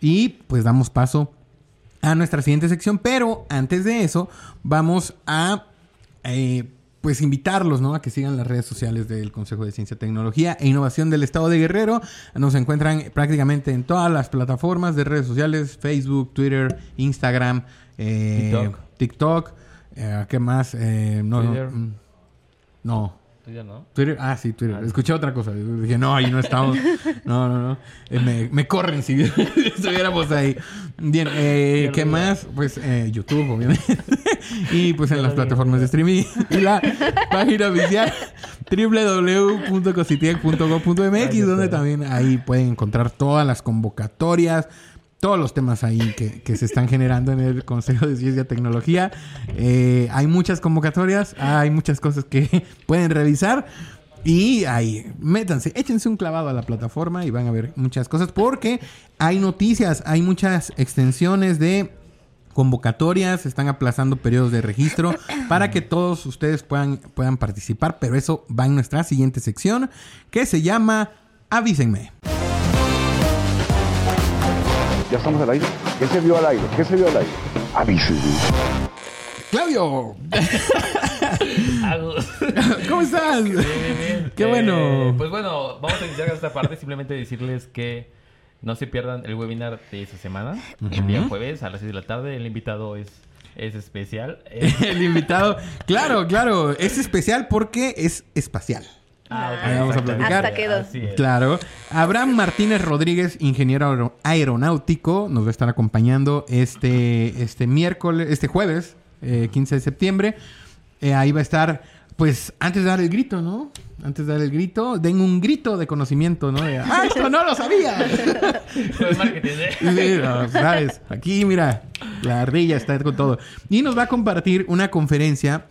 Y pues damos paso a nuestra siguiente sección. Pero antes de eso, vamos a eh, pues invitarlos ¿no? a que sigan las redes sociales del Consejo de Ciencia, Tecnología e Innovación del Estado de Guerrero. Nos encuentran prácticamente en todas las plataformas de redes sociales, Facebook, Twitter, Instagram, eh, TikTok. TikTok eh, ¿Qué más? Eh, no, Twitter. Mm, no. Twitter, ¿no? Twitter, ah, sí, Twitter. Ah, Escuché otra cosa. Dije, no, ahí no estamos. No, no, no. Eh, me, me, corren si estuviéramos ahí. Bien, eh, ¿qué más? Pues eh, YouTube, obviamente. y pues en las plataformas de streaming. y la página oficial www.cositiec.gov.mx donde también ahí pueden encontrar todas las convocatorias, todos los temas ahí que, se están generando en el Consejo de Ciencia y Tecnología. Eh, hay muchas convocatorias, hay muchas cosas que pueden revisar. Y ahí, métanse, échense un clavado a la plataforma y van a ver muchas cosas porque hay noticias, hay muchas extensiones de convocatorias, están aplazando periodos de registro para que todos ustedes puedan, puedan participar, pero eso va en nuestra siguiente sección que se llama Avísenme. ¿Ya estamos al aire? ¿Qué se vio al aire? ¿Qué se vio al aire? Avíseme. Claudio. ¿Cómo estás? Bien, bien, Qué bueno. Eh, pues bueno, vamos a iniciar esta parte. Simplemente decirles que no se pierdan el webinar de esta semana. El día jueves a las 6 de la tarde. El invitado es, es especial. el invitado, claro, claro. Es especial porque es espacial. Ah, vamos a platicar. Hasta quedó. Claro. Abraham Martínez Rodríguez, ingeniero aeronáutico, nos va a estar acompañando este, este miércoles, este jueves, 15 eh, de septiembre. Eh, ahí va a estar, pues, antes de dar el grito, ¿no? Antes de dar el grito, den un grito de conocimiento, ¿no? ¡Ah, esto no lo sabía! sí, ¿sabes? Aquí, mira, la ardilla está con todo. Y nos va a compartir una conferencia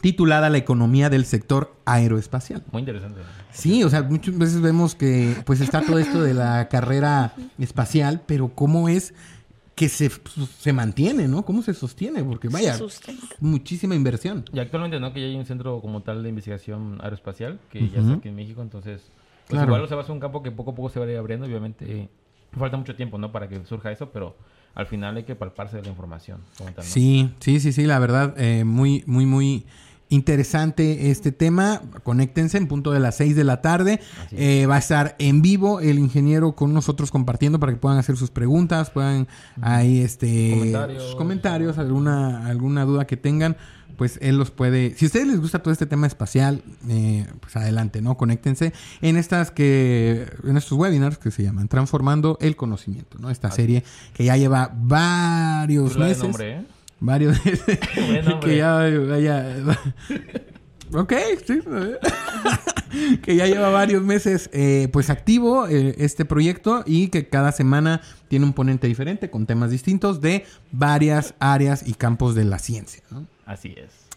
titulada La economía del sector aeroespacial. Muy interesante. Sí, o sea, muchas veces vemos que pues está todo esto de la carrera espacial, pero cómo es que se, se mantiene, ¿no? ¿Cómo se sostiene? Porque vaya, muchísima inversión. Y actualmente, ¿no? Que ya hay un centro como tal de investigación aeroespacial, que ya está aquí en México, entonces... Pues claro. igual se va a ser un campo que poco a poco se va a ir abriendo, obviamente falta mucho tiempo, ¿no? Para que surja eso, pero al final hay que palparse de la información. Sí, sí, sí, sí, la verdad, eh, muy, muy, muy interesante este tema. Conéctense en punto de las 6 de la tarde. Eh, va a estar en vivo el ingeniero con nosotros compartiendo para que puedan hacer sus preguntas, puedan ahí este comentarios, sus comentarios, alguna alguna duda que tengan, pues él los puede. Si a ustedes les gusta todo este tema espacial, eh, pues adelante, ¿no? Conéctense en estas que en estos webinars que se llaman Transformando el conocimiento, ¿no? Esta serie que ya lleva varios meses. Nombre, ¿eh? Varios que ya vaya ok sí que ya lleva varios meses eh, pues activo eh, este proyecto y que cada semana tiene un ponente diferente con temas distintos de varias áreas y campos de la ciencia ¿no? así es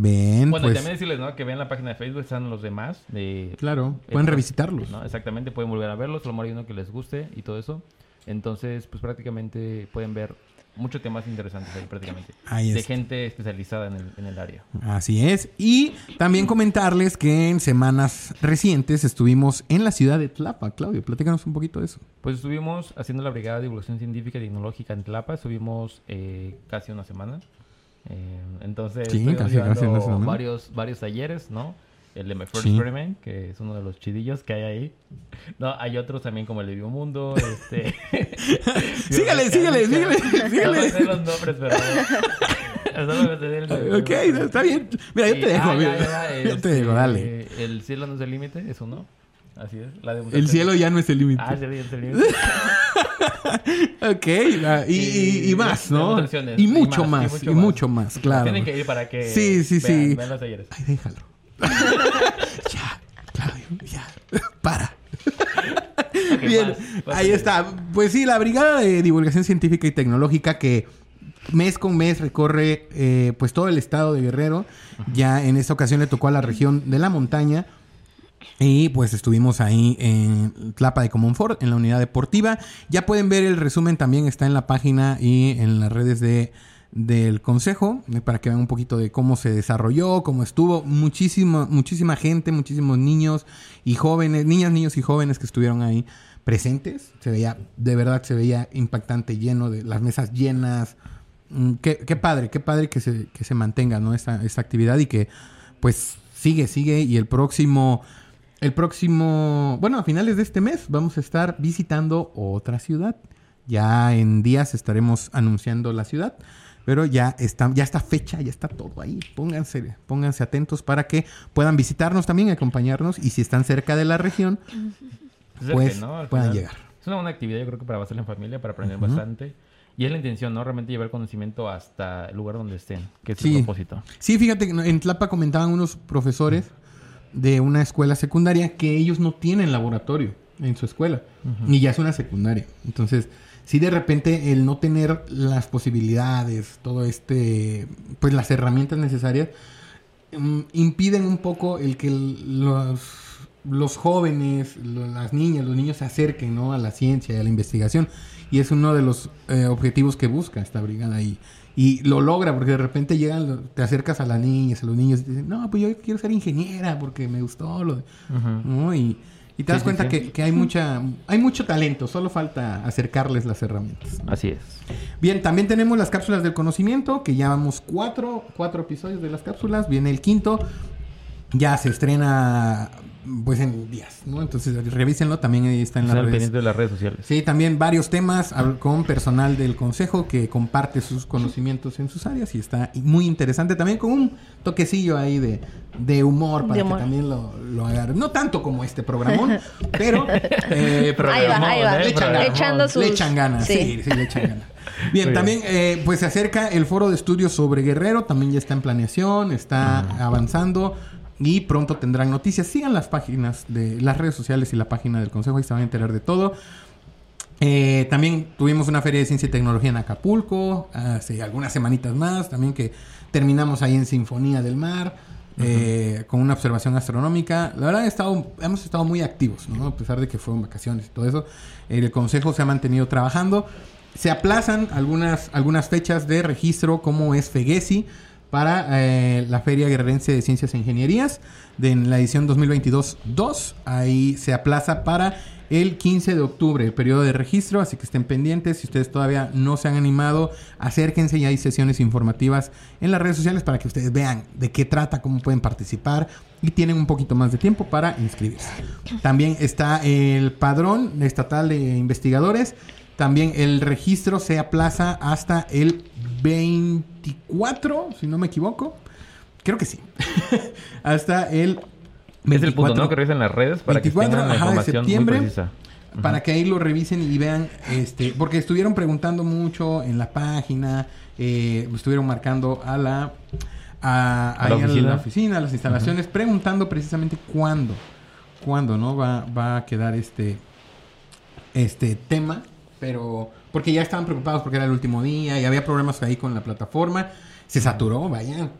Ven, bueno, pues, también decirles, ¿no? Que vean la página de Facebook, están los demás. De, claro, pueden revisitarlos. ¿no? Exactamente, pueden volver a verlos, a lo mejor hay uno que les guste y todo eso. Entonces, pues prácticamente pueden ver muchos temas interesantes ahí prácticamente. Ahí de gente especializada en el, en el área. Así es. Y también comentarles que en semanas recientes estuvimos en la ciudad de Tlapa. Claudio, platícanos un poquito de eso. Pues estuvimos haciendo la Brigada de Divulgación Científica y Tecnológica en Tlapa. Estuvimos eh, casi una semana. Eh, entonces, Sí, casi, una semana. varios, varios talleres, ¿no? El de My First Sí. Experiment, que es uno de los chidillos que hay ahí. No, hay otros también como el de Biomundo, este... Sígale, sígale, sígale, sígale. No los nombres, pero... El Ok, está bien. Mira, yo te dejo. ah, ya, ya, ya, Yo te este, dejo, dale. El cielo no es el límite, es uno. Así es. La El cielo ya no es el límite. Ah, sí, es el límite. Ok, y, y- y más, ¿no? Y mucho más, y mucho más. claro. Tienen que ir para que Sí, sí, vean, sí. vean los talleres. Ay, déjalo. ya, Claudio, ya. Para. Bien, ahí está. Pues sí, la Brigada de Divulgación Científica y Tecnológica que mes con mes recorre eh, pues todo el estado de Guerrero. Ya en esta ocasión le tocó a la región de la montaña. Y pues estuvimos ahí en Tlapa de Comonfort, en la unidad deportiva. Ya pueden ver el resumen, también está en la página y en las redes de, del consejo, eh, para que vean un poquito de cómo se desarrolló, cómo estuvo. Muchísima, muchísima gente, muchísimos niños y jóvenes, niñas, niños y jóvenes que estuvieron ahí presentes. Se veía, de verdad, se veía impactante, lleno de las mesas llenas. Mm, Qué, padre, qué padre que se, que se mantenga. Esta, esta actividad y que, pues, sigue, sigue. Y el próximo, el próximo, bueno, a finales de este mes vamos a estar visitando otra ciudad. Ya en días estaremos anunciando la ciudad. Pero ya está, ya está fecha, ya está todo ahí. Pónganse, pónganse atentos para que puedan visitarnos también, acompañarnos. Y si están cerca de la región, Es pues, puedan llegar. Es una buena actividad, yo creo que para hacerla en familia, para aprender bastante. Y es la intención, ¿no? Realmente llevar conocimiento hasta el lugar donde estén, que es Sí. el propósito. Sí, fíjate que en Tlapa comentaban unos profesores de una escuela secundaria que ellos no tienen laboratorio en su escuela. Y ya es una secundaria. Entonces, sí de repente el no tener las posibilidades, todo este, pues las herramientas necesarias, mm, impiden un poco el que los, los jóvenes, las niñas, los niños se acerquen ¿no? a la ciencia y a la investigación. Y es uno de los eh, objetivos que busca esta brigada y, y lo logra porque de repente llegan, te acercas a las niñas, a los niños y te dicen, no, pues yo quiero ser ingeniera porque me gustó lo de-", ¿no? Y, y te das Sí, sí, cuenta sí. Que, que hay mucha hay mucho talento, solo falta acercarles las herramientas. Así es. Bien, también tenemos las cápsulas del conocimiento, que ya vamos cuatro, cuatro episodios de las cápsulas. Viene el quinto. Ya se estrena pues en días, ¿no? Entonces revísenlo, también ahí está en las redes. pendientes de las redes sociales. Sí, también varios temas con personal del consejo que comparte sus conocimientos en sus áreas y está muy interesante también con un toquecillo ahí de, de humor para De que también lo, lo agarren. No tanto como este programón, pero eh, Ahí va, ahí va. le echan ganas. Echando sus... Le echan ganas, sí, Sí. sí, le echan ganas. Bien, también eh, pues se acerca el foro de estudios sobre Guerrero, también ya está en planeación, está avanzando y pronto tendrán noticias. Sigan las páginas de las redes sociales y la página del consejo, ahí se van a enterar de todo. Eh, también tuvimos una feria de ciencia y tecnología en Acapulco, hace algunas semanitas más, también que terminamos ahí en Sinfonía del Mar, eh, con una observación astronómica. La verdad, he estado, hemos estado muy activos, ¿no? A pesar de que fueron vacaciones y todo eso. El Consejo se ha mantenido trabajando. Se aplazan algunas, algunas fechas de registro, como es FEGESI, para eh, la Feria Guerrerense de Ciencias e Ingenierías de en la edición 2022-2. Ahí se aplaza para el 15 de octubre, el periodo de registro, así que estén pendientes. Si ustedes todavía no se han animado, acérquense y hay sesiones informativas en las redes sociales para que ustedes vean de qué trata, cómo pueden participar y tienen un poquito más de tiempo para inscribirse. También está el padrón estatal de investigadores. También el registro se aplaza hasta el 24, si no me equivoco. Creo que sí. hasta el Es el punto, ¿no? Que revisen las redes para 24, que tengan la ajá, de información septiembre. muy precisa. Para que ahí lo revisen y vean, este, porque estuvieron preguntando mucho en la página, eh, estuvieron marcando a la, a, A la ahí oficina, a las instalaciones, preguntando precisamente cuándo, cuándo, ¿no? Va, va a quedar este, este tema, pero porque ya estaban preocupados porque era el último día y había problemas ahí con la plataforma, se saturó, vaya,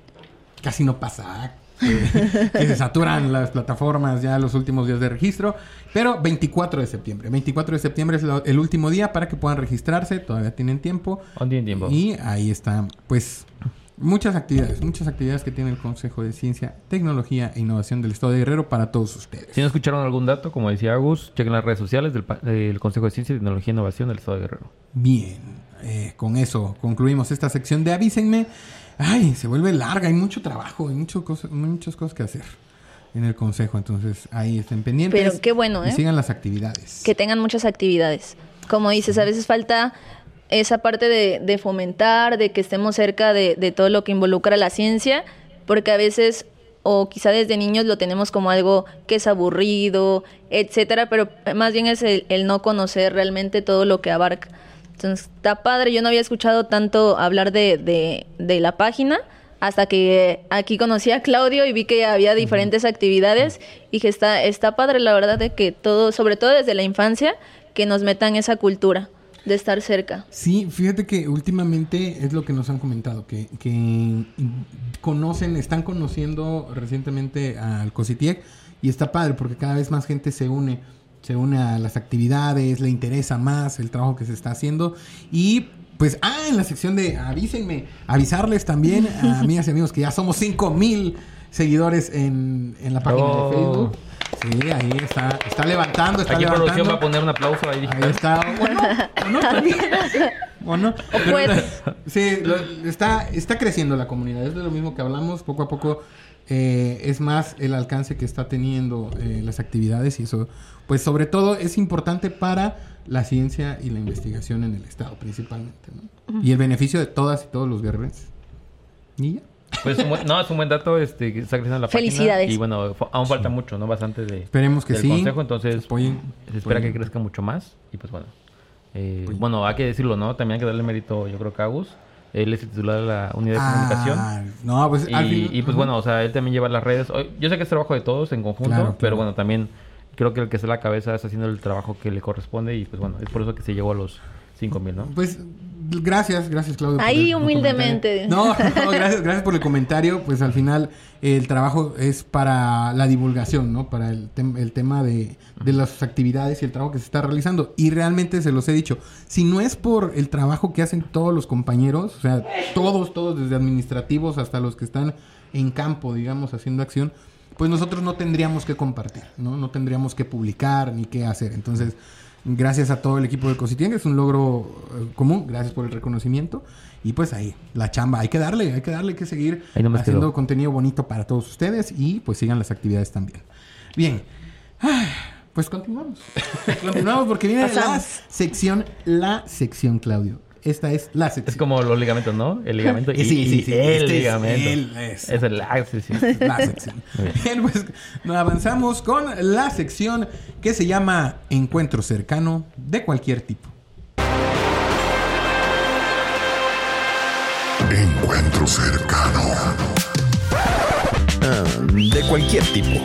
casi no pasa eh, que se saturan las plataformas ya los últimos días de registro. Pero 24 de septiembre. 24 de septiembre es lo- el último día para que puedan registrarse. Todavía tienen tiempo. Tienen tiempo. Y ahí están, pues, muchas actividades. Muchas actividades que tiene el Consejo de Ciencia, Tecnología e Innovación del Estado de Guerrero para todos ustedes. Si no escucharon algún dato, como decía Agus, chequen las redes sociales del, pa- del Consejo de Ciencia, Tecnología e Innovación del Estado de Guerrero. Bien, eh, con eso concluimos esta sección de Avísenme. Ay, se vuelve larga, hay mucho trabajo, hay mucho cosa- muchas cosas que hacer en el consejo, entonces ahí estén pendientes. Pero qué bueno, Y ¿eh? sigan las actividades. que tengan muchas actividades. Como dices, a veces falta esa parte de, de fomentar, de que estemos cerca de, de todo lo que involucra la ciencia, porque a veces, o quizá desde niños lo tenemos como algo que es aburrido, etcétera, pero más bien es el, el no conocer realmente todo lo que abarca. Entonces, está padre, yo no había escuchado tanto hablar de, de, de la página hasta que aquí conocí a Claudio y vi que había diferentes actividades y que está, está padre, la verdad, de que todo, sobre todo desde la infancia, que nos metan esa cultura de estar cerca. Sí, fíjate que últimamente es lo que nos han comentado, que, que conocen, están conociendo recientemente al COSITIEC y está padre porque cada vez más gente se une, se une a las actividades, le interesa más el trabajo que se está haciendo y pues, ah, en la sección de avísenme, avisarles también a amigas y amigos que ya somos 5 mil seguidores en, en la página Oh. de Facebook. Sí, ahí está, está levantando, está Aquí producción levantando. va a poner un aplauso ahí. Ahí está. Bueno, bueno. Bueno, pero puedes. sí, lo- está, está creciendo la comunidad. Es de lo mismo que hablamos. Poco a poco eh, es más el alcance que está teniendo eh, las actividades y eso, pues sobre todo es importante para la ciencia y la investigación en el Estado principalmente. ¿no? Y el beneficio de todas y todos los guerreros. Y ya. Pues un buen- no, es un buen dato este, que está creciendo la página. Felicidades. Y bueno, aún falta mucho, ¿no? Bastante de, Esperemos que del sí. consejo, entonces Apoyen. se espera Apoyen. que crezca mucho más. Y pues bueno. Eh, bueno, hay que decirlo, ¿no? También hay que darle mérito, yo creo que a Agus. Él es el titular de la unidad de Ah, comunicación. no, pues al Y, fin- y, pues bueno, o sea, él también lleva las redes. Yo sé que es trabajo de todos en conjunto, Claro, pero claro. bueno, también creo que el que está a la cabeza está haciendo el trabajo que le corresponde y pues bueno, es por eso que se llegó a los 5000, ¿no? Pues gracias, gracias Claudio. Ahí por humildemente. no, gracias, gracias por el comentario. Pues al final el trabajo es para la divulgación, ¿no? Para el, tem- el tema de, de las actividades y el trabajo que se está realizando. Y realmente se los he dicho, si no es por el trabajo que hacen todos los compañeros, o sea, todos, todos, desde administrativos hasta los que están en campo, digamos, haciendo acción, pues nosotros no tendríamos que compartir, ¿no? No tendríamos que publicar ni qué hacer. Entonces, gracias a todo el equipo de Cositien, que es un logro eh, común, gracias por el reconocimiento. Y pues ahí, la chamba, hay que darle, hay que darle, hay que seguir haciendo quedó. contenido bonito para todos ustedes y pues sigan las actividades también. Bien, pues continuamos. continuamos porque viene la sección, la sección, Claudio. Esta es la sección. Es como los ligamentos, ¿no? El ligamento y, sí, sí, y sí, el este es ligamento. el- es- es el ah, sí, sí. la sección. Bien, pues nos avanzamos con la sección que se llama Encuentro cercano de cualquier tipo. Encuentro cercano. Ah, de cualquier tipo.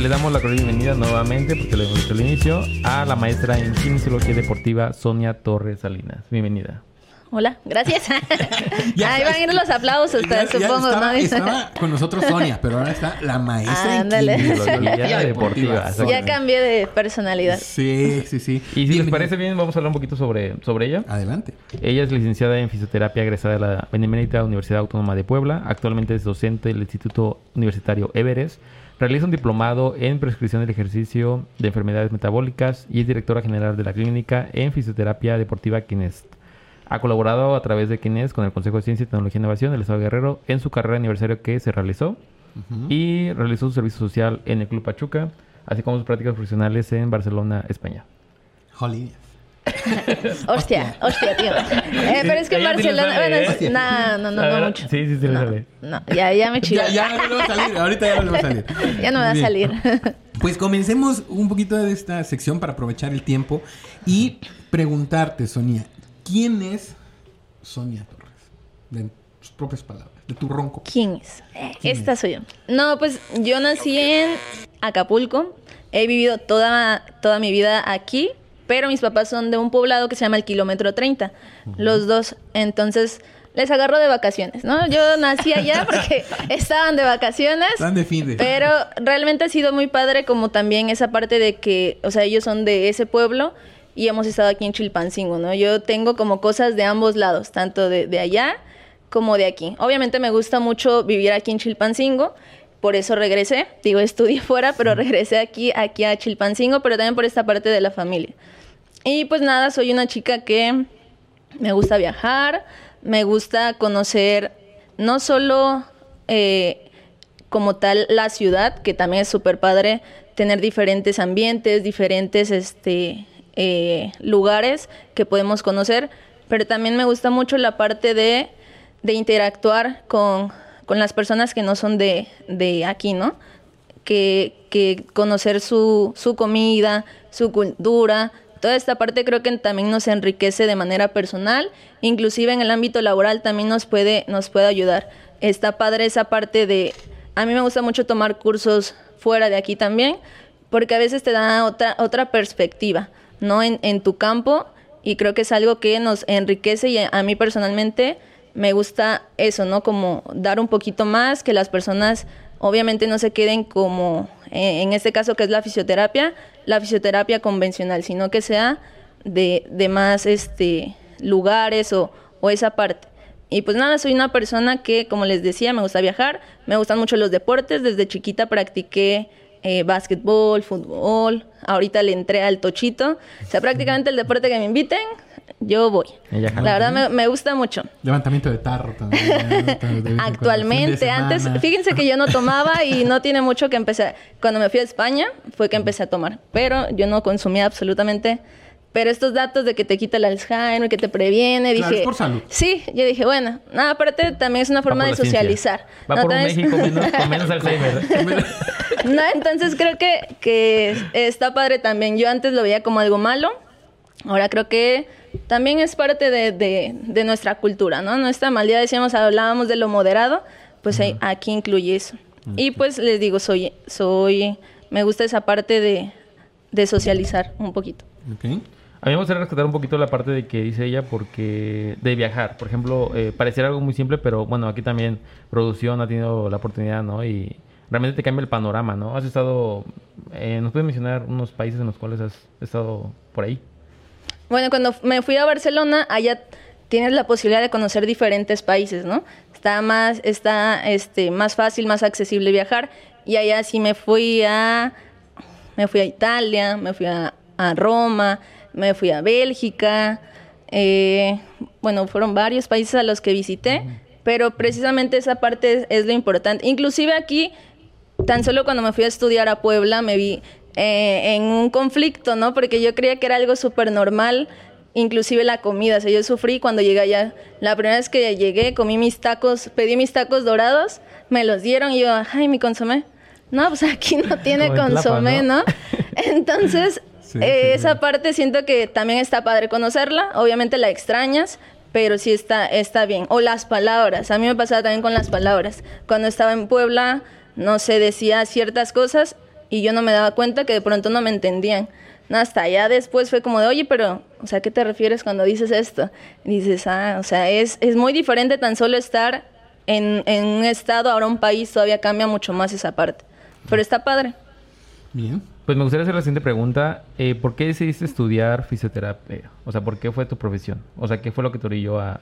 Le damos la cordial bienvenida nuevamente, porque lo hemos dicho al inicio, a la maestra en Kinesiología Deportiva, Sonia Torres Salinas. Bienvenida. Hola, gracias. Ya Ahí van a ir los aplausos, Ya- ya supongo, estaba, ¿no? estaba con nosotros Sonia, pero ahora está la maestra en Ándale. kinesiología Deportiva, Sonia. ya cambié de personalidad. Sí, sí, sí. Y si les Bienvenida. parece bien, vamos a hablar un poquito sobre, sobre ella. Adelante. Ella es licenciada en fisioterapia egresada de la Benemérita Universidad Autónoma de Puebla. Actualmente es docente del Instituto Universitario Everest. Realiza un diplomado en prescripción del ejercicio de enfermedades metabólicas y es directora general de la clínica en fisioterapia deportiva Kinest. Ha colaborado a través de Kinest con el Consejo de Ciencia y Tecnología e Innovación del Estado de Guerrero en su carrera de aniversario que se realizó y realizó su servicio social en el Club Pachuca, así como sus prácticas profesionales en Barcelona, España. Hostia, hostia, tío. Eh, pero es que en Barcelona. bueno, ¿eh? no, no, no, mucho. Sí, sí, sí, le No, sale. no, ya, ya me chido. Ya, ya no le va a salir. Ahorita ya no le va a salir. Ya no me va a Bien. salir. Pues comencemos un poquito de esta sección para aprovechar el tiempo y preguntarte, Sonia, ¿quién es Sonia Torres? De tus propias palabras, de tu ronco. ¿Quién es? Eh, Esta soy yo. No, pues yo nací en Acapulco. He vivido toda, toda mi vida aquí, pero mis papás son de un poblado que se llama el Kilómetro 30. Los dos. Entonces, les agarró de vacaciones, ¿no? Yo nací allá porque estaban de vacaciones. Están de fin de. Pero realmente ha sido muy padre como también esa parte de que, o sea, ellos son de ese pueblo y hemos estado aquí en Chilpancingo, ¿no? Yo tengo como cosas de ambos lados, tanto de, de allá como de aquí. Obviamente me gusta mucho vivir aquí en Chilpancingo, por eso regresé, digo, estudié fuera, pero regresé aquí, aquí a Chilpancingo, pero también por esta parte de la familia. Y pues nada, soy una chica que me gusta viajar, me gusta conocer no solo eh, como tal la ciudad, que también es súper padre tener diferentes ambientes, diferentes este, eh, lugares que podemos conocer, pero también me gusta mucho la parte de, de interactuar con, con, las personas que no son de, de aquí, ¿no? Que, que conocer su, su comida, su cultura, toda esta parte creo que también nos enriquece de manera personal, inclusive en el ámbito laboral también nos puede, nos puede ayudar. Está padre esa parte de, a mí me gusta mucho tomar cursos fuera de aquí también, porque a veces te da otra, otra perspectiva, ¿no? En, en tu campo, y creo que es algo que nos enriquece y a mí personalmente me gusta eso, ¿no? Como dar un poquito más, que las personas obviamente no se queden como, en este caso que es la fisioterapia, la fisioterapia convencional, sino que sea de, de más este, lugares o, o, esa parte. Y pues nada, soy una persona que, como les decía, me gusta viajar, me gustan mucho los deportes, desde chiquita practiqué eh, básquetbol, fútbol, ahorita le entré al tochito, o sea, prácticamente el deporte que me inviten, yo voy. La verdad me, me, gusta mucho. Levantamiento de tarro también. Actualmente, antes, fíjense que yo no tomaba y no tiene mucho que empecé. Cuando me fui a España fue que empecé a tomar, pero yo no consumía absolutamente. Pero estos datos de que te quita el Alzheimer, que te previene, claro, dije. Es por salud. Sí, yo dije, bueno, nada, aparte también es una forma de socializar. Va ¿no? por México menos, con menos Alzheimer. no, entonces creo que, que está padre también. Yo antes lo veía como algo malo. Ahora creo que también es parte de, de, de nuestra cultura, ¿no? Nuestra mal día decíamos, hablábamos de lo moderado, pues ahí- aquí incluye eso. Y pues les digo, soy, soy, me gusta esa parte de, de socializar un poquito. Ok. A mí me gustaría rescatar un poquito la parte de que dice ella porque de viajar. Por ejemplo, eh, pareciera algo muy simple, pero bueno, aquí también producción ha tenido la oportunidad, ¿no? Y realmente te cambia el panorama, ¿no? Has estado, eh, ¿nos puedes mencionar unos países en los cuales has estado por ahí? Bueno, cuando me fui a Barcelona, allá tienes la posibilidad de conocer diferentes países, ¿no? Está más, está este, más fácil, más accesible viajar. Y allá sí me fui a, me fui a Italia, me fui a, a Roma, me fui a Bélgica. eh, bueno, fueron varios países a los que visité, pero precisamente esa parte es, es lo importante. Inclusive aquí, tan solo cuando me fui a estudiar a Puebla, me vi eh, en un conflicto, ¿no? Porque yo creía que era algo súper normal, inclusive la comida. O sea, yo sufrí cuando llegué allá. La primera vez que llegué, comí mis tacos, pedí mis tacos dorados, me los dieron y yo, ay, mi consomé. No, pues aquí no tiene Como consomé, ¿no? ¿no? Entonces, Sí, eh, sí, esa sí. parte siento que también está padre conocerla. Obviamente la extrañas, pero sí está, está bien. O las palabras. A mí me pasaba también con las palabras. Cuando estaba en Puebla, no se decía ciertas cosas y yo no me daba cuenta que de pronto no me entendían. No, hasta allá después fue como de, oye, pero, o sea, ¿qué te refieres cuando dices esto? Y dices, ah, o sea, es, es muy diferente tan solo estar en, en un estado, ahora un país, todavía cambia mucho más esa parte. Pero está padre. Bien. Pues me gustaría hacer la siguiente pregunta. Eh, ¿Por qué decidiste estudiar fisioterapia? O sea, ¿por qué fue tu profesión? O sea, ¿qué fue lo que te orilló a,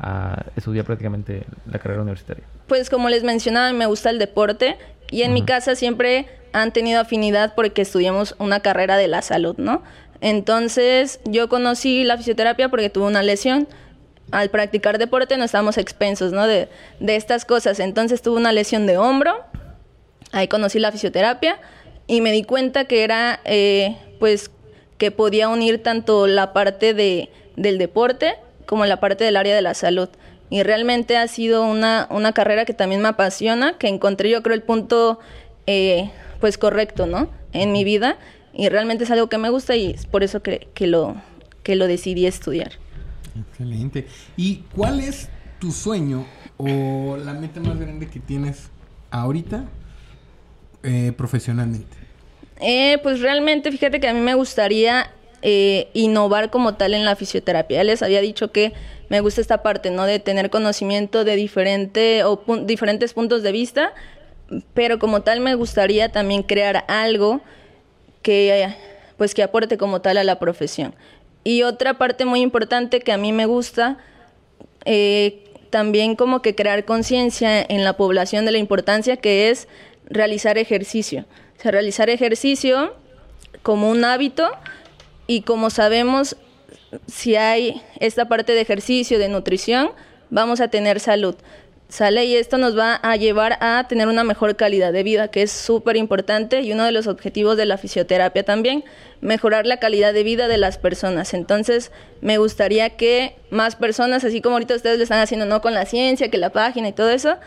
a estudiar prácticamente la carrera universitaria? Pues como les mencionaba, me gusta el deporte y en mi casa siempre han tenido afinidad porque estudiamos una carrera de la salud, ¿no? Entonces yo conocí la fisioterapia porque tuve una lesión. Al practicar deporte no estábamos expensos, ¿no? De, de estas cosas. Entonces tuve una lesión de hombro, ahí conocí la fisioterapia y me di cuenta que era, eh, pues, que podía unir tanto la parte de, del deporte como la parte del área de la salud. Y realmente ha sido una, una carrera que también me apasiona, que encontré yo creo el punto, eh, pues, correcto, ¿no? En mi vida. Y realmente es algo que me gusta y es por eso que, que lo, que lo decidí estudiar. Excelente. ¿Y cuál es tu sueño o la meta más grande que tienes ahorita eh, profesionalmente? Eh, pues realmente, fíjate que a mí me gustaría eh, innovar como tal en la fisioterapia. Ya les había dicho que me gusta esta parte, ¿no? De tener conocimiento de diferente o diferentes puntos de vista, pero como tal me gustaría también crear algo que pues que aporte como tal a la profesión. Y otra parte muy importante que a mí me gusta, eh, también como que crear conciencia en la población de la importancia que es realizar ejercicio. O sea, realizar ejercicio como un hábito y como sabemos, si hay esta parte de ejercicio, de nutrición, vamos a tener salud. Sale y esto nos va a llevar a tener una mejor calidad de vida, que es súper importante y uno de los objetivos de la fisioterapia también, mejorar la calidad de vida de las personas. Entonces, me gustaría que más personas, así como ahorita ustedes lo están haciendo, no con la ciencia, que la página y todo eso,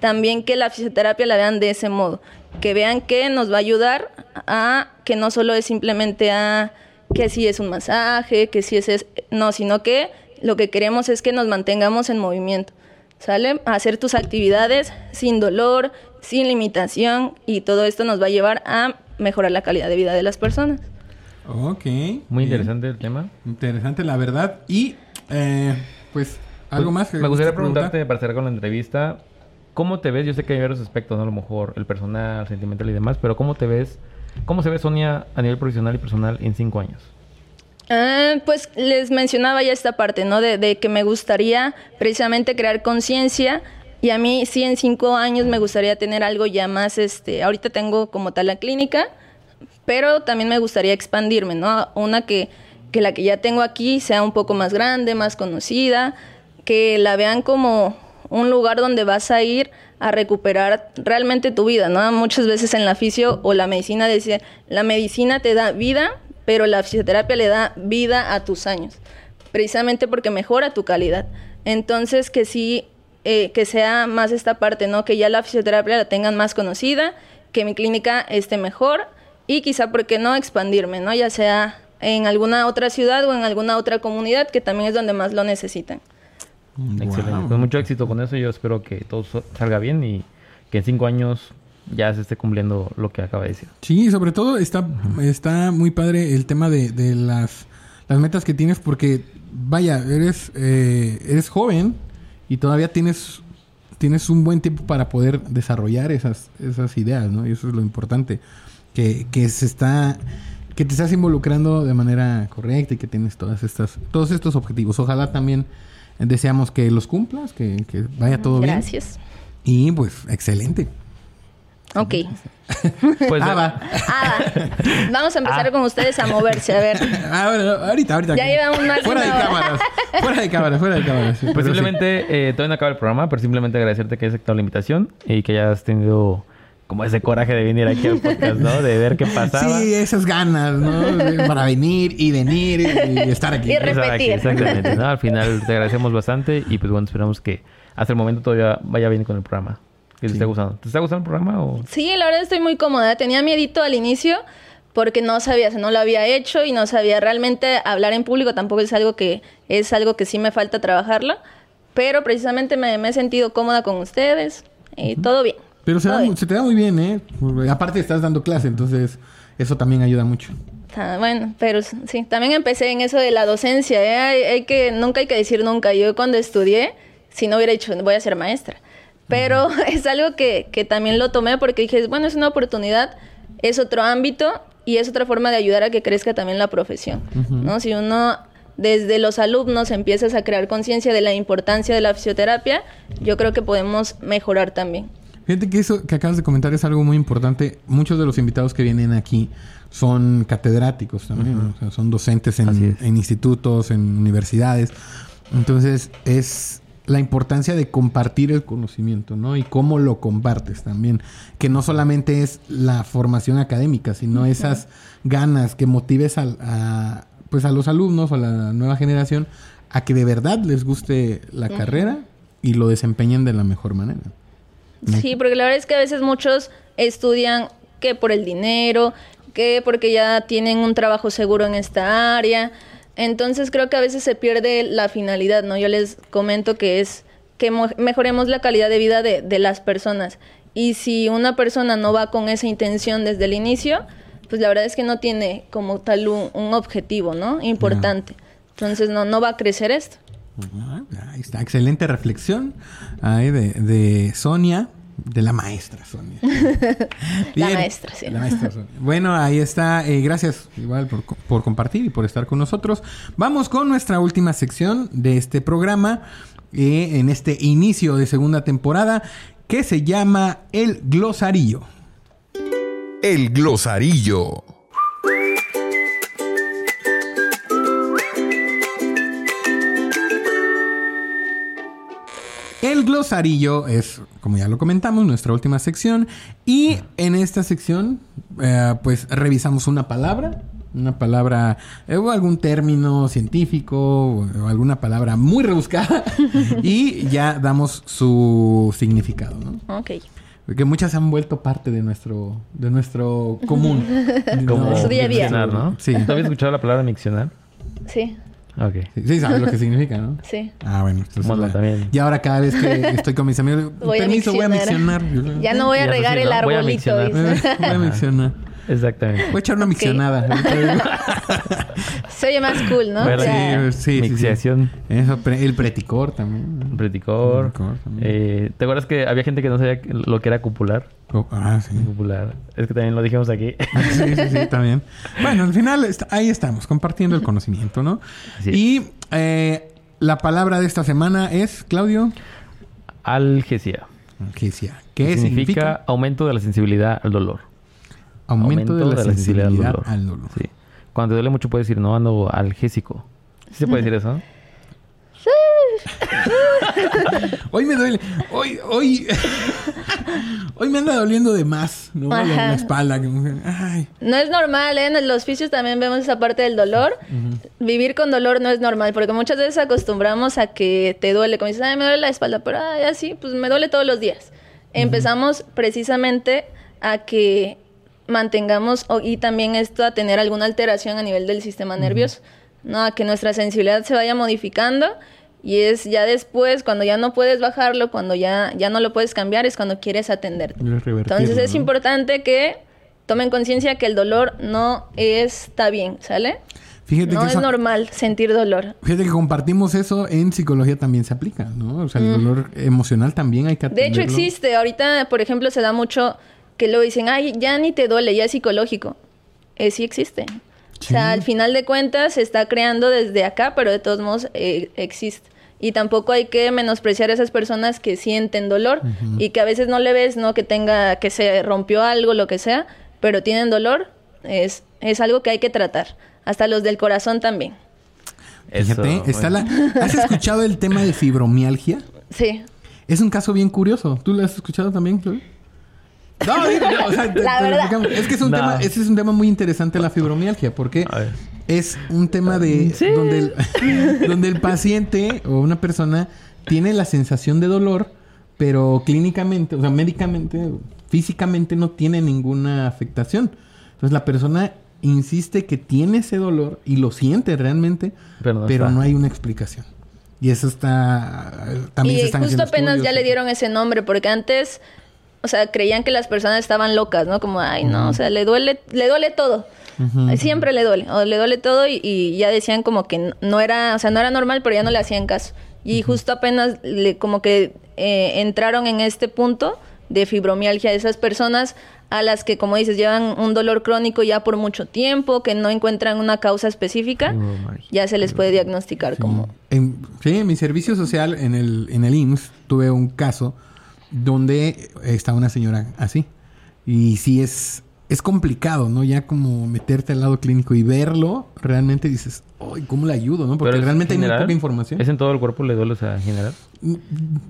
también que la fisioterapia la vean de ese modo, que vean que nos va a ayudar a que no solo es simplemente a que si es un masaje, que si es, no, sino que lo que queremos es que nos mantengamos en movimiento, ¿sale? hacer tus actividades sin dolor, sin limitación y todo esto nos va a llevar a mejorar la calidad de vida de las personas. Ok. Muy interesante el tema. Interesante, la verdad. Y, eh, pues, algo pues, más que Me gustaría preguntarte, para cerrar con la entrevista, ¿cómo te ves? Yo sé que hay varios aspectos, ¿no? A lo mejor el personal, sentimental y demás, pero ¿cómo te ves? ¿Cómo se ve Sonia a nivel profesional y personal en cinco años? Ah, pues les mencionaba ya esta parte, ¿no? De, que me gustaría precisamente crear conciencia y a mí sí en cinco años me gustaría tener algo ya más, este, ahorita tengo como tal la clínica, pero también me gustaría expandirme, ¿no? Una que, que la que ya tengo aquí sea un poco más grande, más conocida, que la vean como un lugar donde vas a ir a recuperar realmente tu vida, ¿no? Muchas veces en la fisio o la medicina decía, la medicina te da vida, pero la fisioterapia le da vida a tus años, precisamente porque mejora tu calidad. Entonces, que sí, eh, que sea más esta parte, ¿no? Que ya la fisioterapia la tengan más conocida, que mi clínica esté mejor y quizá, ¿por qué no expandirme, ¿no? Ya sea en alguna otra ciudad o en alguna otra comunidad, que también es donde más lo necesitan. Excelente. Con mucho éxito con eso. Yo espero que todo salga bien y que en cinco años ya se esté cumpliendo lo que acaba de decir. Sí, sobre todo está, está muy padre el tema de, de las, las metas que tienes porque, vaya, eres, eh, eres joven y todavía tienes, tienes un buen tiempo para poder desarrollar esas, esas ideas, ¿no? Y eso es lo importante, que, que se está que te estás involucrando de manera correcta y que tienes todas estas todos estos objetivos. Ojalá también deseamos que los cumplas, que, que vaya todo bien. Gracias. Y pues excelente. Ok. Pues ah, ah, vamos a empezar ah. con ustedes a moverse, a ver. Ah, ahorita, ahorita. Ya llevamos más Fuera de cámaras. Fuera de cámaras, fuera de cámaras. pues simplemente, eh, todavía no acaba el programa, pero simplemente agradecerte que hayas aceptado la invitación y que hayas tenido como ese coraje de venir aquí al podcast, ¿no? De ver qué pasaba. Sí, esas ganas, ¿no? Para venir y venir y estar aquí. Y repetir. exactamente, ¿no? Al final te agradecemos bastante y pues bueno, esperamos que hasta el momento todavía vaya bien con el programa. Que te esté gustando. ¿Te está gustando el programa o...? Sí, la verdad estoy muy cómoda. Tenía miedito al inicio porque no sabía, no lo había hecho y no sabía realmente hablar en público. Tampoco es algo que es algo que sí me falta trabajarlo. Pero precisamente me, he sentido cómoda con ustedes y todo bien. Pero se, te da muy bien, ¿eh? Aparte estás dando clase, entonces eso también ayuda mucho. Ah, bueno, pero sí, también empecé en eso de la docencia, ¿eh? hay, que, nunca hay que decir nunca. Yo cuando estudié, si no hubiera dicho, voy a ser maestra. Pero es algo que, que también lo tomé porque dije, bueno, es una oportunidad, es otro ámbito y es otra forma de ayudar a que crezca también la profesión, ¿no? Si uno desde los alumnos empiezas a crear conciencia de la importancia de la fisioterapia, yo creo que podemos mejorar también. Fíjate que eso que acabas de comentar es algo muy importante. Muchos de los invitados que vienen aquí son catedráticos también, son docentes en, institutos, en universidades. Entonces es la importancia de compartir el conocimiento, ¿no? Y cómo lo compartes también. Que no solamente es la formación académica, sino esas ganas que motives a, pues a los alumnos o a la nueva generación a que de verdad les guste la carrera y lo desempeñen de la mejor manera. Sí, porque la verdad es que a veces muchos estudian que por el dinero, que porque ya tienen un trabajo seguro en esta área. Entonces creo que a veces se pierde la finalidad, ¿no? Yo les comento que es que mejoremos la calidad de vida de, de las personas. Y si una persona no va con esa intención desde el inicio, pues la verdad es que no tiene como tal un, objetivo, ¿no? Importante. Entonces no, no va a crecer esto. Ahí está, excelente reflexión ahí de, de Sonia. De la maestra Sonia. la maestra, sí. La maestra Sonia. Bueno, ahí está. Eh, gracias igual por, por, compartir y por estar con nosotros. Vamos con nuestra última sección de este programa. Eh, en este inicio de segunda temporada. Que se llama El Glosarillo. El Glosarillo. El glosarillo es, como ya lo comentamos, nuestra última sección. Y en esta sección, eh, pues revisamos una palabra. Una palabra, eh, o algún término científico, o alguna palabra muy rebuscada. y ya damos su significado, ¿no? Ok. Porque muchas han vuelto parte de nuestro, de nuestro común. Como De su día a día. Sí. ¿Tú habías escuchado la palabra miccionar? Sí, Ok. Sí, sí, sabes lo que significa, ¿no? sí. Ah, bueno. Bueno, la- también. Y ahora cada vez que estoy con mis amigos, Voy a permiso, voy a miccionar. Ya no voy a Ya regar sí, el ¿no? Voy a arbolito. miccionar. Voy a miccionar. Exactamente. Voy a echar una Ok. miccionada. Se oye más cool, ¿no? Bueno, sí, sí, sí. Eso, el preticor también. Preticor. Preticor también. Eh, ¿Te acuerdas que había gente que no sabía lo que era cupular? Oh, ah, sí. Cupular. Es que también lo dijimos aquí. Sí, sí, sí, también. Bueno, al final ahí estamos, compartiendo el conocimiento, ¿no? Así es. Y eh, la palabra de esta semana es, Claudio, Algesia. Algesia. ¿Qué significa, significa? aumento de la sensibilidad al dolor. Aumento, de, la sensibilidad, al dolor. Sí. Cuando te duele mucho puedes decir, no, ando algésico. ¿Sí se puede decir eso? Hoy me duele. Hoy, hoy. hoy me anda doliendo de más, ¿no? Ajá. la espalda. Ay. No es normal, ¿eh? En los fisios también vemos esa parte del dolor. Vivir con dolor no es normal, porque muchas veces acostumbramos a que te duele. Como dices, ay, me duele la espalda, pero ay, así, pues me duele todos los días. Empezamos precisamente a que mantengamos, y también esto a tener alguna alteración a nivel del sistema nervioso, ¿no? A que nuestra sensibilidad se vaya modificando. Y es ya después, cuando ya no puedes bajarlo, cuando ya, ya no lo puedes cambiar, es cuando quieres atenderte. Entonces es ¿no? importante que tomen conciencia que el dolor no está bien, ¿sale? Fíjate No que es normal sentir dolor. Fíjate que compartimos eso en psicología también se aplica, ¿no? O sea, el dolor emocional también hay que Mm. De hecho atenderlo. existe, ahorita por ejemplo se da mucho que lo dicen, ay, ya ni te duele, ya es psicológico. Eh, sí existe. O sea, al final de cuentas se está creando desde acá, pero de todos modos eh, existe. Y tampoco hay que menospreciar a esas personas que sienten dolor y que a veces no le ves, ¿no? Que tenga, que se rompió algo, lo que sea, pero tienen dolor, es, es algo que hay que tratar. Hasta los del corazón también. Fíjate, Eso, está bueno. la... ¿Has escuchado el tema de fibromialgia? Sí. Es un caso bien curioso. ¿Tú lo has escuchado también, Chloe? No, digo, no, o sea, te- La te lo verdad. explicamos. Es que es un No. tema, ese es un tema muy interesante la fibromialgia, porque es un tema de Sí. donde, el, donde el paciente o una persona tiene la sensación de dolor, pero clínicamente, o sea, médicamente, físicamente no tiene ninguna afectación. Entonces la persona insiste que tiene ese dolor y lo siente realmente, Pero no pero no hay una explicación. Y eso está también se y están justo apenas ya le dieron ese nombre, porque antes, o sea, creían que las personas estaban locas, ¿no? Como, ay, no, o sea, le duele, le duele todo. Siempre le duele, o le duele todo y, y ya decían como que no era, o sea, no era normal, pero ya no le hacían caso. Y justo apenas le, como que eh, entraron en este punto de fibromialgia de esas personas a las que, como dices, llevan un dolor crónico ya por mucho tiempo, que no encuentran una causa específica, Fibromialgia. ya se les puede diagnosticar como... En, sí, en mi servicio social en el, en el IMSS tuve un caso donde está una señora así. Y sí es, es complicado, ¿no? Ya como meterte al lado clínico y verlo, realmente dices, ¡ay, cómo le ayudo, no! Porque realmente hay muy poca información. ¿Es en todo el cuerpo le duele, o sea, en general?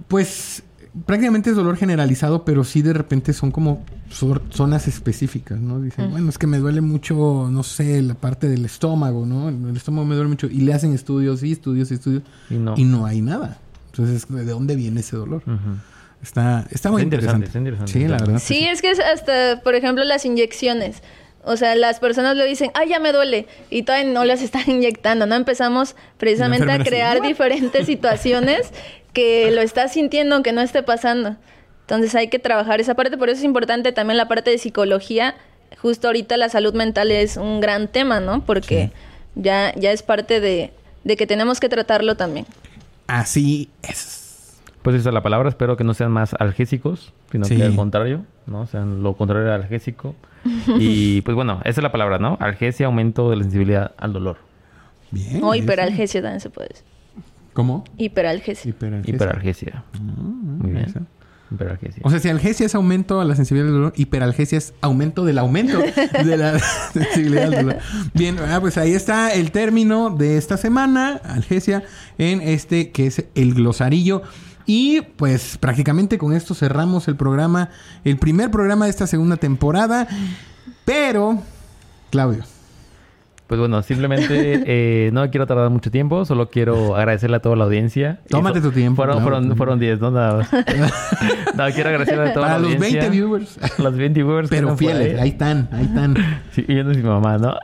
Pues prácticamente es dolor generalizado, pero sí de repente son como zonas específicas, ¿no? Dicen, bueno, es que me duele mucho, no sé, la parte del estómago, ¿no? El estómago me duele mucho. Y le hacen estudios y estudios y estudios. Y no. Y no hay nada. Entonces, ¿de dónde viene ese dolor? Ujú. Está, está muy Está interesante, interesante. está interesante. Sí, la verdad. Sí, es que es hasta, por ejemplo, las inyecciones. O sea, las personas le dicen, ay, ya me duele, y todavía no las están inyectando, ¿no? Empezamos precisamente a así, crear "What?" diferentes situaciones que lo estás sintiendo aunque no esté pasando. Entonces hay que trabajar esa parte, por eso es importante también la parte de psicología. Justo ahorita la salud mental es un gran tema, ¿no? Porque ya, ya es parte de, de que tenemos que tratarlo también. así es. Pues esa es la palabra. Espero que no sean más algésicos, sino Sí. que al contrario, ¿no? Sean lo contrario de algésico. y pues bueno, esa es la palabra, ¿no? Algesia, aumento de la sensibilidad al dolor. Bien. O hiperalgesia también se puede decir. ¿Cómo? Hiperalgesia. Hiperalgesia. Hiperalgesia. Muy bien. eso. Hiperalgesia. O sea, si algesia es aumento a la sensibilidad del dolor, hiperalgesia es aumento del aumento de la sensibilidad del dolor. Bien, ah, pues ahí está el término de esta semana, algesia, en este que es el glosarillo. Y pues prácticamente con esto cerramos el programa, el primer programa de esta segunda temporada. Pero, Claudio, Pues bueno, simplemente eh, no quiero tardar mucho tiempo, solo quiero agradecerle a toda la audiencia. Tómate Eso- tu tiempo, Fueron, claro. fueron, fueron 10, ¿no? Nada más. no, quiero agradecerle a toda para la los audiencia. 20 viewers, Los 20 viewers. pero fieles, ahí. están, ahí están. Sí, y yo no soy mi mamá, ¿no?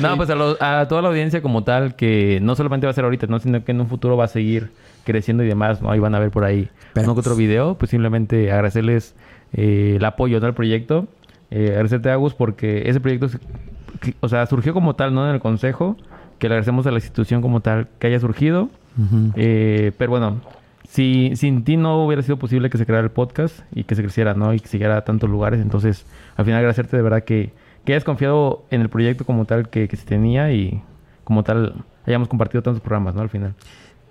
No, pues a, lo- a toda la audiencia como tal, que no solamente va a ser ahorita, ¿no? Sino que en un futuro va a seguir creciendo y demás, ¿no? Ahí van a ver por ahí Pero- que otro video. Pues simplemente agradecerles eh, el apoyo, ¿no? Al proyecto. Eh, agradecerte, Agus, porque ese proyecto, se- o sea, surgió como tal, ¿no? En el consejo. Que le agradecemos a la institución como tal que haya surgido. Eh, pero bueno, si, sin ti no hubiera sido posible que se creara el podcast y que se creciera, ¿no? Y que siguiera a tantos lugares. Entonces, al final agradecerte de verdad que, que hayas confiado en el proyecto como tal que, que se tenía y como tal hayamos compartido tantos programas, ¿no? Al final.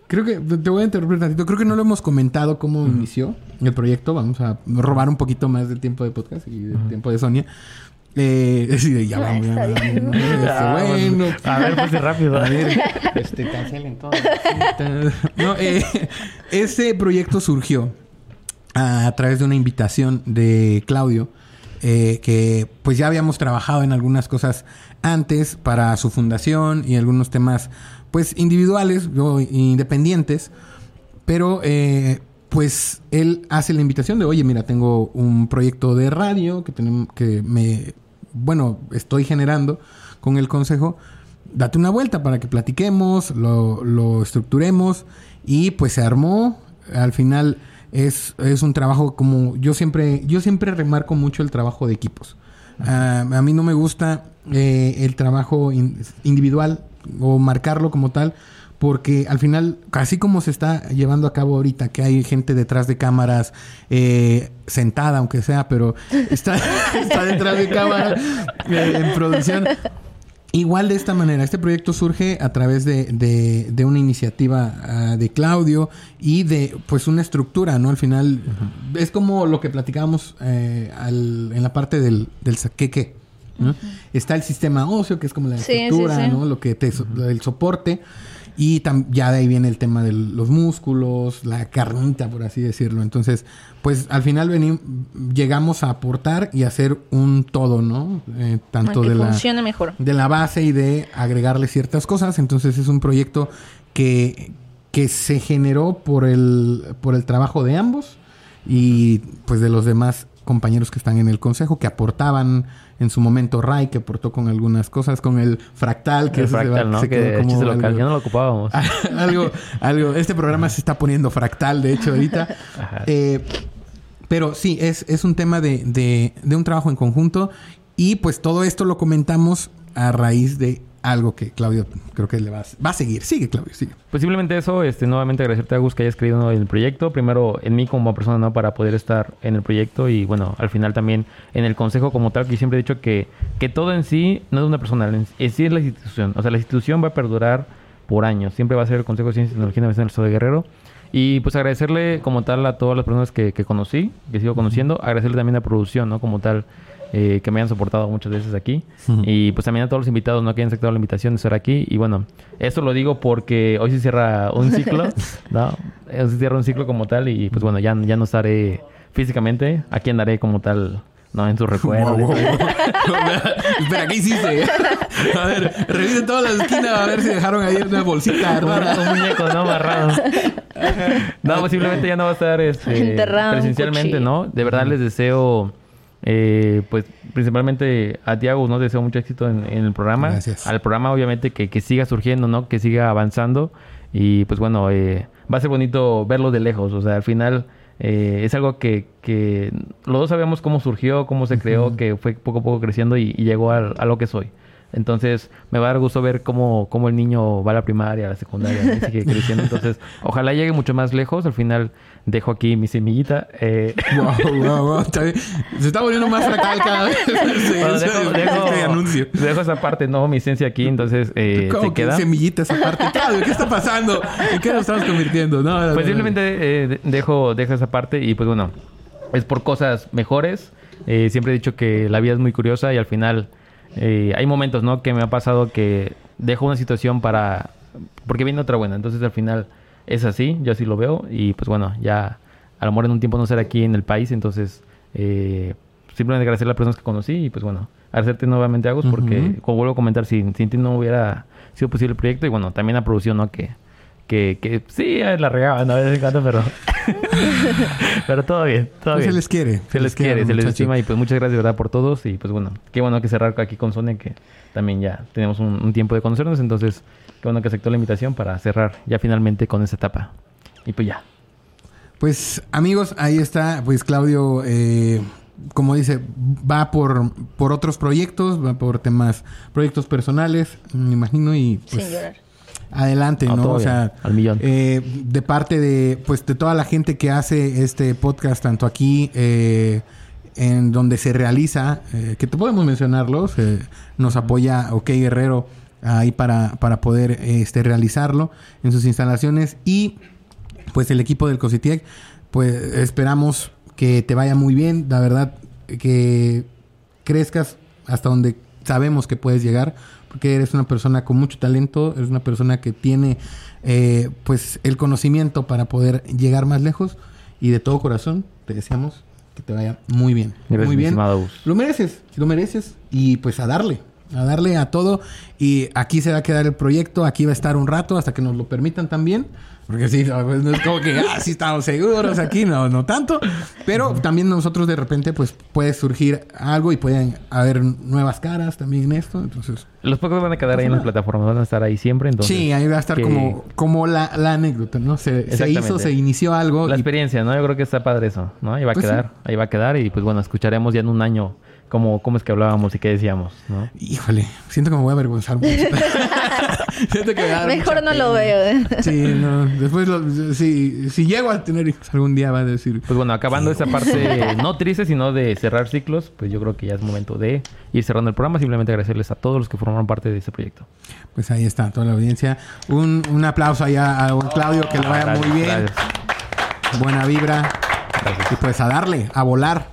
Creo que te voy a interrumpir tantito. Creo que no lo hemos comentado cómo inició el proyecto. Vamos a robar un poquito más del tiempo de podcast y del tiempo de Sonia. Eh, sí, ya vamos, ya vamos, ¿no? Este, Ah, bueno, A ver, pues rápido. a ver, este, cancelen todo. No, eh, ese proyecto surgió a través de una invitación de Claudio, eh, que pues ya habíamos trabajado en algunas cosas antes para su fundación y algunos temas pues individuales o independientes, pero eh, pues él hace la invitación de, oye, mira, tengo un proyecto de radio que, tenemos, que me, bueno, estoy generando con el consejo, date una vuelta para que platiquemos, lo, lo estructuremos y pues se armó. Al final es, es un trabajo como yo siempre, yo siempre remarco mucho el trabajo de equipos. Ah, a mí no me gusta eh, el trabajo in- individual o marcarlo como tal, porque al final, así como se está llevando a cabo ahorita, que hay gente detrás de cámaras, eh, sentada aunque sea, pero está, está detrás de cámara eh, en producción. Igual de esta manera, este proyecto surge a través de, de- de una iniciativa ah, de Claudio y de pues una estructura, ¿no? Al final es como lo que platicábamos eh, al- en la parte del, del saqueque. ¿No? Está el sistema óseo, que es como la Sí, sí, estructura, sí. ¿no? Lo que te, so- el soporte. Y tam- ya de ahí viene el tema de los músculos, la carnita, por así decirlo. Entonces, pues al final venim- llegamos a aportar y hacer un todo, ¿no? Eh, tanto que de la funcione mejor. de la base y de agregarle ciertas cosas. Entonces es un proyecto que, que se generó por el, por el trabajo de ambos y pues de los demás compañeros que están en el consejo que aportaban en su momento Ray que aportó con algunas cosas con el fractal que el fractal, ¿no? se Que como chiste local, algo- ya no lo ocupábamos. algo, algo. Este programa se está poniendo fractal, de hecho, ahorita. Eh, pero sí, es, es un tema de, de, de un trabajo en conjunto. Y pues todo esto lo comentamos a raíz de algo que Claudio creo que le va a, seguir. Sigue, Claudio, sigue. Pues simplemente eso, este, nuevamente agradecerte a Gus que hayas creído en el proyecto. Primero en mí como persona, ¿no? Para poder estar en el proyecto y bueno, al final también en el consejo como tal, que siempre he dicho que, que todo en sí no es una persona, en, sí es la institución. O sea, la institución va a perdurar por años. Siempre va a ser el Consejo de Ciencia y Tecnología Innovación del Estado de Guerrero. Y pues agradecerle como tal a todas las personas que, que conocí, que sigo conociendo. Agradecerle también a producción, ¿no? Como tal, eh, que me han soportado muchas veces aquí. Y pues también a todos los invitados, ¿no? Que hayan aceptado la invitación de estar aquí. Y bueno, eso lo digo porque hoy se cierra un ciclo, ¿no? Hoy se cierra un ciclo como tal y pues bueno, ya, ya no estaré físicamente. Aquí andaré como tal, ¿no? En sus recuerdos. Wow, wow, wow. Espera, ¿qué hiciste? A ver, revisen todas las esquinas a ver si dejaron ahí una bolsita rara. un muñeco, ¿no? Amarrado. no, pues simplemente ya no va a estar este, presencialmente. ¿no? De verdad les deseo, eh, pues principalmente a Tiago, ¿no? Deseo mucho éxito en, en el programa. Gracias. Al programa, obviamente, que, que siga surgiendo, ¿no? Que siga avanzando. Y pues bueno, eh, va a ser bonito verlo de lejos. O sea, al final eh, es algo que, que los dos sabemos cómo surgió, cómo se creó, que fue poco a poco creciendo y, y llegó a, lo que soy. Entonces, me va a dar gusto ver cómo, cómo el niño va a la primaria, a la secundaria, y sigue creciendo. Entonces, ojalá llegue mucho más lejos. Al final, dejo aquí mi semillita. Eh, Wow, wow, wow. Se está volviendo más fracal cada vez. Sí, bueno, dejo, este dejo- anuncio. dejo esa parte, ¿no? Mi esencia aquí. Entonces, eh, ¿Cómo se que queda. semillita esa parte? ¿qué está pasando? ¿En qué nos estamos convirtiendo? No, no, no, Pues no. simplemente eh, de- dejo, dejo esa parte y pues bueno, es por cosas mejores. Eh, siempre he dicho que la vida es muy curiosa y al final eh, hay momentos, ¿no? Que me ha pasado que dejo una situación para... porque viene otra buena. Entonces al final es así, yo así lo veo y pues bueno, ya a lo mejor en un tiempo no ser aquí en el país, entonces eh, simplemente agradecer a las personas que conocí y pues bueno, agradecerte nuevamente Agus porque como vuelvo a comentar, sin, sin ti no hubiera sido posible el proyecto y bueno, también la producción, ¿no? Que, que, que sí, eh, la regaba, ¿no? De vez en cuando, pero... pero todo bien, todo Pues bien. se les quiere. Se les quiere, se les estima y pues muchas gracias, de ¿verdad? Por todos y pues bueno, qué bueno que cerrar aquí con Sonia que también ya tenemos un, un tiempo de conocernos, entonces qué bueno que aceptó la invitación para cerrar ya finalmente con esta etapa. Y pues ya. Pues amigos, ahí está, pues Claudio, eh, como dice, va por, por otros proyectos, va por temas, proyectos personales, me imagino, y pues Sin llorar. Adelante, No, O sea, al millón. eh, de parte de, pues, de toda la gente que hace este podcast, tanto aquí, eh, en donde se realiza, eh, que te podemos mencionarlos, eh, nos apoya OK Guerrero ahí para, para poder este, realizarlo en sus instalaciones y pues el equipo del Cositiec, pues esperamos que te vaya muy bien, la verdad que crezcas hasta donde sabemos que puedes llegar, porque eres una persona con mucho talento, eres una persona que tiene eh, pues el conocimiento para poder llegar más lejos y de todo corazón te deseamos que te vaya muy bien. Gracias, muy bien. Lo mereces, lo mereces y pues a darle, a darle a todo y aquí se va a quedar el proyecto, aquí va a estar un rato hasta que nos lo permitan también. Porque sí, pues, no es como que ah, sí estamos seguros aquí, no, no tanto. Pero también nosotros de repente, pues puede surgir algo y pueden haber nuevas caras también en esto. Entonces, Los pocos van a quedar ahí en las plataformas, van a estar ahí siempre, entonces... sí, ahí va a estar que- como, como la, la anécdota, ¿no? Se, se hizo, se inició algo. La y- experiencia, ¿no? Yo creo que está padre eso, ¿no? Ahí va a Pues quedar, ahí va a quedar y pues bueno, escucharemos ya en un año cómo, cómo es que hablábamos y qué decíamos, ¿no? Híjole, siento que me voy a avergonzar mucho. siento que me Mejor no lo veo. ¿eh? Sí, no. Después, lo- si, si llego a tener hijos algún día, va a decir. Pues bueno, acabando esa parte no triste, sino de cerrar ciclos, pues yo creo que ya es momento de ir cerrando el programa. Simplemente agradecerles a todos los que formaron parte de este proyecto. Pues ahí está, toda la audiencia. Un, un aplauso allá a don Claudio, que le vaya Gracias, muy bien. gracias. Buena vibra. Gracias. Y pues a darle, a volar.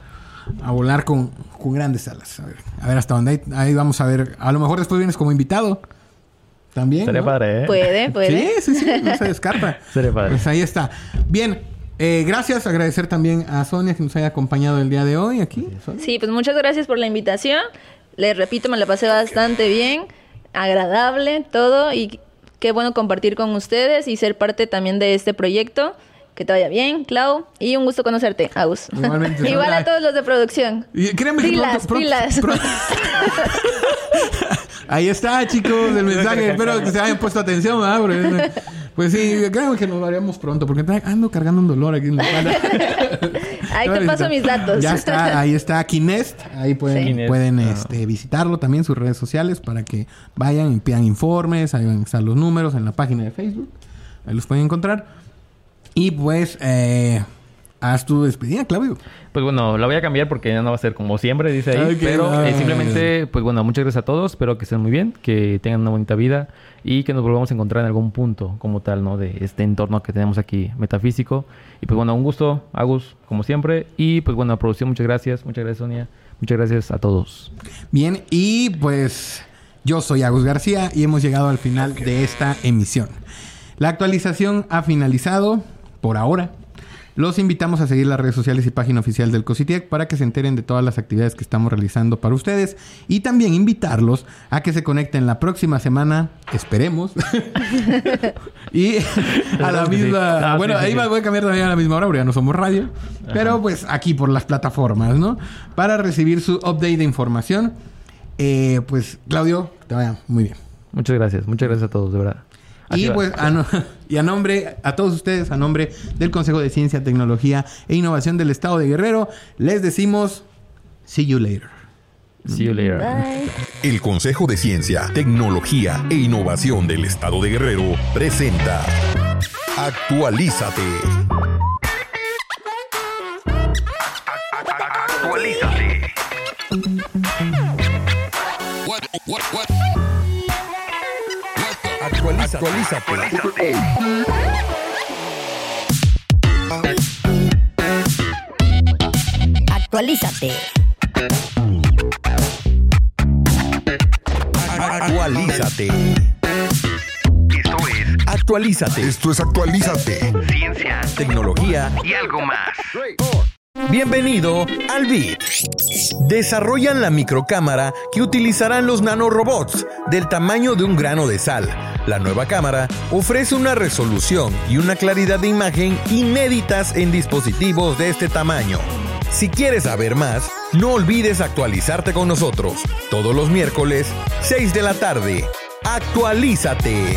A volar con, con grandes alas. A ver, a ver hasta dónde. Ahí, ahí vamos a ver. A lo mejor después vienes como invitado. También. Sería ¿no? padre, ¿eh? Puede, puede. Sí, sí, sí, no se descarta. Sería padre. Pues ahí está. Bien, eh, gracias. Agradecer también a Sonia que nos haya acompañado el día de hoy aquí. Sonia. Sí, pues muchas gracias por la invitación. Les repito, me la pasé bastante bien, agradable, todo. Y qué bueno compartir con ustedes y ser parte también de este proyecto. Que te vaya bien, Clau. Y un gusto conocerte, Agus. Igualmente, Igual a todos los de producción. Y créanme que Pilas, pronto- pronto- pilas. pronto- Ahí está, chicos, el mensaje. Espero que se hayan puesto atención, Pues sí, créanme que nos veremos pronto, porque ando cargando un dolor aquí en la espalda. Ahí te paso mis datos. Ya está, ahí está Kinest. Ahí pueden, Sí. Kinest, pueden ah. este, visitarlo también, sus redes sociales, para que vayan y pidan informes. Ahí van a estar los números en la página de Facebook. Ahí los pueden encontrar. Y pues, eh, haz tu despedida, Claudio. Pues bueno, la voy a cambiar porque ya no va a ser como siempre, dice ahí. Pero eh, simplemente, pues bueno, muchas gracias a todos. Espero que estén muy bien, que tengan una bonita vida y que nos volvamos a encontrar en algún punto como tal, ¿no? De este entorno que tenemos aquí metafísico. Y pues bueno, un gusto, Agus, como siempre. Y pues bueno, producción, muchas gracias. Muchas gracias, Sonia. Muchas gracias a todos. Bien, y pues yo soy Agus García y hemos llegado al final de esta emisión. La actualización ha finalizado por ahora. Los invitamos a seguir las redes sociales y página oficial del COSITIEC para que se enteren de todas las actividades que estamos realizando para ustedes y también invitarlos a que se conecten la próxima semana, esperemos, y a la sí. misma... Ah, bueno, sí, sí, ahí voy a cambiar también a la misma hora, porque ya no somos radio, pero pues aquí por las plataformas, ¿no? Para recibir su update de información. Eh, pues Claudio, te vaya muy bien. Muchas gracias. Muchas gracias a todos, de verdad. Así Y va. pues a, no- y a nombre, a todos ustedes, a nombre del Consejo de Ciencia, Tecnología e Innovación del Estado de Guerrero, les decimos, see you later. See you later. Bye. El Consejo de Ciencia, Tecnología e Innovación del Estado de Guerrero presenta Actualízate. Actualízate. Actualízate. Actualízate. Actualízate. Actualízate. Esto es Actualízate. Esto es Actualízate. Ciencia, tecnología y algo más. Bienvenido al BIT. Desarrollan la microcámara que utilizarán los nanorobots del tamaño de un grano de sal. La nueva cámara ofrece una resolución y una claridad de imagen inéditas en dispositivos de este tamaño. Si quieres saber más, no olvides actualizarte con nosotros todos los miércoles, 6 de la tarde. Actualízate.